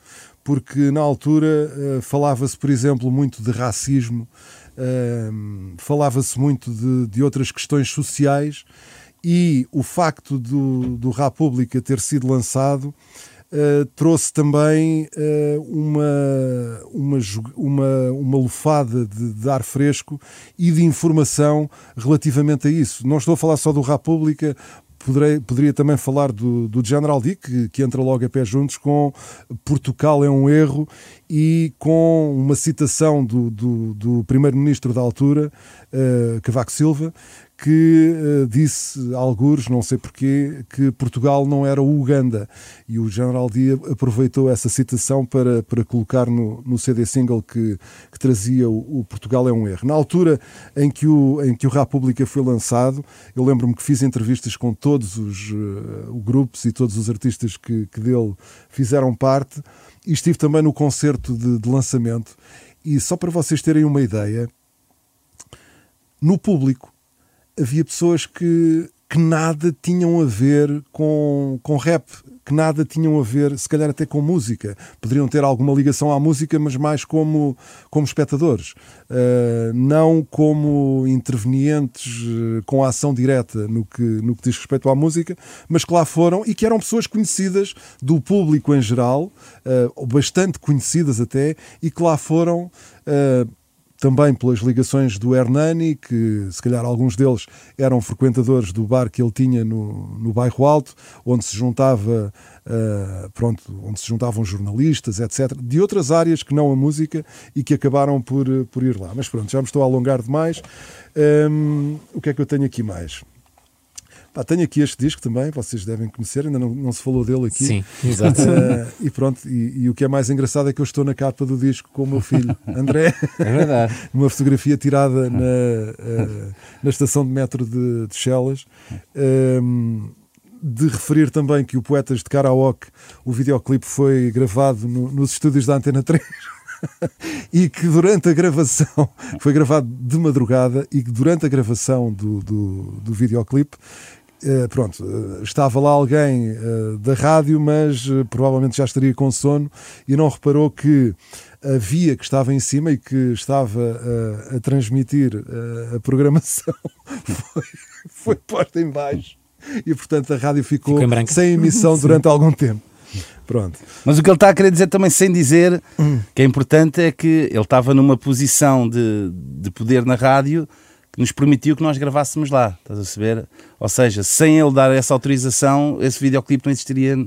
[SPEAKER 3] Porque na altura eh, falava-se, por exemplo, muito de racismo, eh, falava-se muito de, de outras questões sociais e o facto do, do República ter sido lançado eh, trouxe também eh, uma, uma, uma, uma lufada de, de ar fresco e de informação relativamente a isso. Não estou a falar só do República, poderei, poderia também falar do, do General D, que, que entra logo a pé juntos com Portugal é um erro e com uma citação do, do, do primeiro-ministro da altura, eh, Cavaco Silva, que eh, disse, algures, não sei porquê, que Portugal não era o Uganda. E o General D aproveitou essa citação para, para colocar no, no CD single que, que trazia o, o Portugal é um erro. Na altura em que o, em que o República foi lançado, eu lembro-me que fiz entrevistas com todos os eh, grupos e todos os artistas que, que dele fizeram parte e estive também no concerto de, de lançamento. E só para vocês terem uma ideia, no público havia pessoas que, que nada tinham a ver com, com rap, que nada tinham a ver, se calhar até com música. Poderiam ter alguma ligação à música, mas mais como, como espectadores, uh, não como intervenientes uh, com a ação direta no que, no que diz respeito à música, mas que lá foram e que eram pessoas conhecidas do público em geral, uh, bastante conhecidas até, e que lá foram também pelas ligações do Hernani, que se calhar alguns deles eram frequentadores do bar que ele tinha no, no bairro Alto, onde se juntava, uh, pronto, onde se juntavam jornalistas, etc., de outras áreas que não a música e que acabaram por, por ir lá. Mas pronto, já me estou a alongar demais. Um, o que é que eu tenho aqui mais? Pá, tenho aqui este disco também, vocês devem conhecer, ainda não, não se falou dele aqui.
[SPEAKER 1] Sim, exato.
[SPEAKER 3] Uh, e pronto, e, e, o que é mais engraçado é que eu estou na capa do disco com o meu filho, André.
[SPEAKER 4] É verdade.
[SPEAKER 3] Uma fotografia tirada na, uh, na estação de metro de, de Chelas. Um, de referir também que o Poetas de Karaoke, o videoclipe foi gravado no, nos estúdios da Antena 3. e que durante a gravação, foi gravado de madrugada, e que durante a gravação do, do, do videoclipe Uh, pronto, uh, estava lá alguém uh, da rádio, mas provavelmente já estaria com sono e não reparou que a via que estava em cima e que estava a transmitir a programação foi, foi posta em baixo e portanto a rádio ficou, ficou sem emissão durante algum tempo. Pronto.
[SPEAKER 4] Mas o que ele está a querer dizer também, sem dizer, hum. que é importante, é que ele estava numa posição de, de poder na rádio que nos permitiu que nós gravássemos lá, estás a saber? Ou seja, sem ele dar essa autorização, esse videoclipe não existiria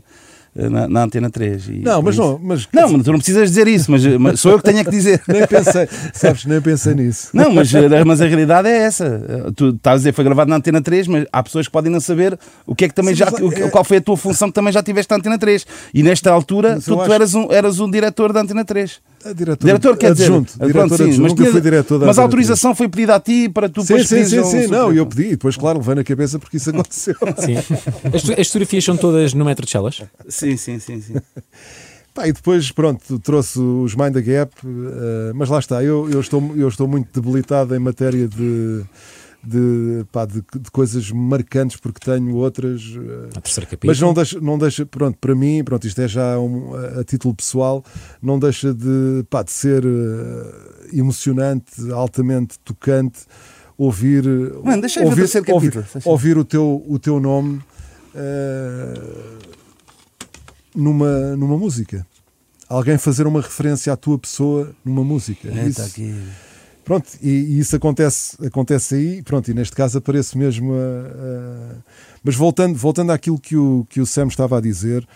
[SPEAKER 4] eh, na, na, Antena 3.
[SPEAKER 3] E não, mas não, mas
[SPEAKER 4] não, tu não precisas dizer isso, mas, mas sou eu que tenho que dizer.
[SPEAKER 3] nem pensei, sabes, nem pensei nisso.
[SPEAKER 4] Não, mas, eh, mas a realidade é essa. Eh, tu estás a dizer foi gravado na Antena 3, mas há pessoas que podem não saber o que é que também Sim, já é... qual foi a tua função que também já tiveste na Antena 3. E nesta altura tu, acho... tu, eras, um, eras um diretor da Antena 3.
[SPEAKER 3] A diretor, diretor quer
[SPEAKER 4] adjunto,
[SPEAKER 3] dizer, diretor pronto, sim, mas, tinha, fui diretor
[SPEAKER 4] mas a autorização foi pedida a ti para tu
[SPEAKER 3] sim, sim, sim, sim, não, eu pedi, depois claro, levei na cabeça porque isso aconteceu.
[SPEAKER 1] Sim. As, as fotografias são todas no metro de Chelas?
[SPEAKER 4] Sim, sim, sim, sim.
[SPEAKER 3] Pá, e depois, pronto, trouxe os Mind the Gap, uh, mas lá está, eu, eu, estou, eu estou muito debilitado em matéria de de, pá, de, de, coisas marcantes porque tenho outras.
[SPEAKER 1] Eh, a terceira
[SPEAKER 3] capítulo. Mas não deixa, não deixa, pronto, para mim, pronto, isto é já um, a, a, título pessoal, não deixa de, pá, de ser uh, emocionante, altamente tocante ouvir
[SPEAKER 4] Mano, deixa
[SPEAKER 3] ouvir,
[SPEAKER 4] ouvir,
[SPEAKER 3] ouvir, ouvir o teu o teu nome uh, numa numa música alguém fazer uma referência à tua pessoa numa música
[SPEAKER 4] é, isso, tá aqui
[SPEAKER 3] Pronto, e, e, isso acontece, acontece aí, pronto, e neste caso aparece mesmo a, a... Mas voltando, voltando àquilo que o, que o Sam estava a dizer,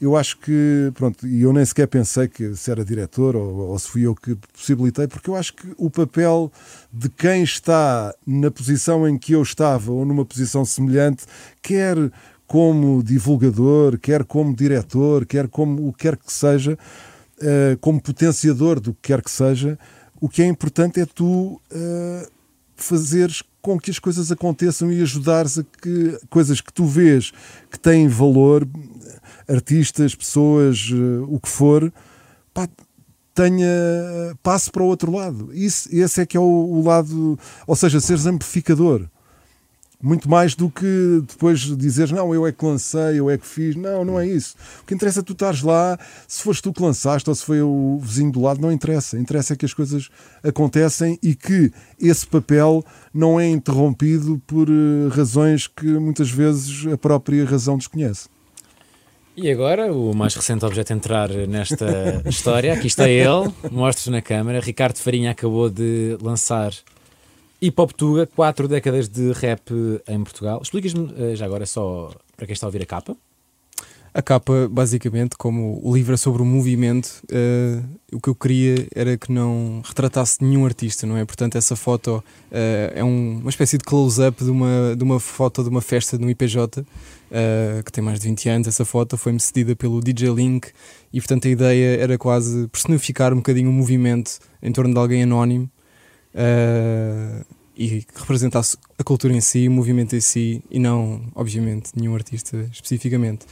[SPEAKER 3] eu acho que, pronto, e eu nem sequer pensei que se era diretor ou, ou, se fui eu que possibilitei, porque eu acho que o papel de quem está na posição em que eu estava ou numa posição semelhante, quer como divulgador, quer como diretor, quer como o que quer que seja, uh, como potenciador do que quer que seja, o que é importante é tu uh, fazeres com que as coisas aconteçam e ajudares a que coisas que tu vês que têm valor, artistas, pessoas, uh, o que for, pá, tenha passe para o outro lado. Isso, esse é que é o, o lado, ou seja, seres amplificador. Muito mais do que depois dizeres, não, eu é que lancei, eu é que fiz. Não, não é isso. O que interessa é tu estares lá, se foste tu que lançaste ou se foi o vizinho do lado, não interessa. Interessa é que as coisas acontecem e que esse papel não é interrompido por eh, razões que muitas vezes a própria razão desconhece.
[SPEAKER 1] E agora, o mais recente objeto a entrar nesta história, aqui está ele, mostro na câmara. Ricardo Farinha acabou de lançar Hip Hop Tuga, quatro décadas de rap em Portugal. Explicas-me eh, já agora só para quem está a ouvir a capa.
[SPEAKER 2] A capa, basicamente, como o livro é sobre o movimento, uh, o que eu queria era que não retratasse nenhum artista, não é? Portanto, essa foto uh, é um, uma espécie de close-up de uma, de uma foto de uma festa no IPJ, uh, que tem mais de 20 anos. Essa foto foi-me cedida pelo DJ Link e, portanto, a ideia era quase personificar um bocadinho o movimento em torno de alguém anónimo uh, e que representasse a cultura em si, o movimento em si e não, obviamente, nenhum artista especificamente.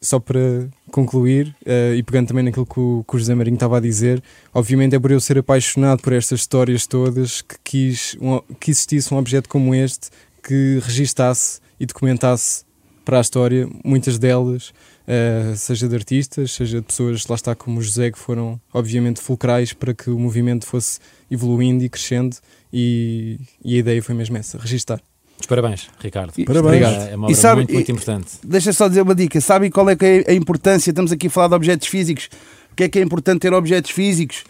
[SPEAKER 2] Só para concluir, uh, e pegando também naquilo que o, que o José Marinho estava a dizer, obviamente é por eu ser apaixonado por estas histórias todas que quis um, que existisse um objeto como este que registasse e documentasse para a história muitas delas eh, seja de artistas, seja de pessoas, lá está, como o José, que foram obviamente fulcrais para que o movimento fosse evoluindo e crescendo. E, e a ideia foi mesmo essa: registar.
[SPEAKER 1] Os parabéns, Ricardo.
[SPEAKER 3] Parabéns.
[SPEAKER 1] Obrigado. É uma
[SPEAKER 4] E
[SPEAKER 1] obra
[SPEAKER 4] sabe-
[SPEAKER 1] muito, muito
[SPEAKER 4] e-
[SPEAKER 1] importante.
[SPEAKER 4] Deixa só dizer uma dica. Sabem qual é que é a importância? Estamos aqui a falar de objetos físicos. O que é que é importante ter objetos físicos?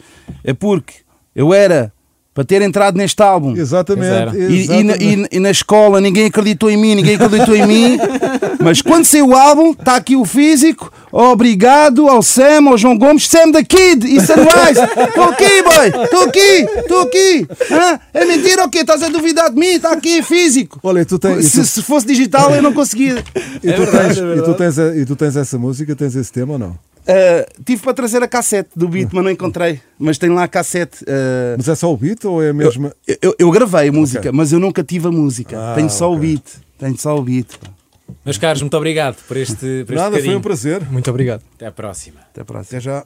[SPEAKER 4] É porque eu era para ter entrado neste álbum.
[SPEAKER 3] Exatamente.
[SPEAKER 4] E, e na,
[SPEAKER 3] exatamente.
[SPEAKER 4] e- e na escola ninguém acreditou em mim, ninguém acreditou em mim. Mas quando saiu o álbum, está aqui o físico. Obrigado ao Sam, ao João Gomes, Sam da Kid e Sunrise. Estou aqui, boy. Estou aqui, estou aqui. Hã? É mentira ou quê? Estás a duvidar de mim? Está aqui físico.
[SPEAKER 3] Olha, e tu tens, e
[SPEAKER 4] Se,
[SPEAKER 3] tu,
[SPEAKER 4] se fosse digital, eu não conseguia.
[SPEAKER 3] e tu tens, e tu tens, e tu tens essa música, tens esse tema ou não?
[SPEAKER 4] Uh, tive para trazer a cassete do beat, mas não encontrei. Mas tem lá a cassete. uh,
[SPEAKER 3] Mas é só o beat ou é a mesma?
[SPEAKER 4] eu, eu- eu gravei a música, mas eu nunca tive a música.
[SPEAKER 3] Ah,
[SPEAKER 4] Tenho só o
[SPEAKER 3] ok.
[SPEAKER 4] beat. Tenho só o beat.
[SPEAKER 1] Meus caros, muito obrigado por este, por este
[SPEAKER 3] Nada, foi um prazer.
[SPEAKER 2] Muito obrigado.
[SPEAKER 1] Até à próxima.
[SPEAKER 4] Até a próxima.
[SPEAKER 3] Até já.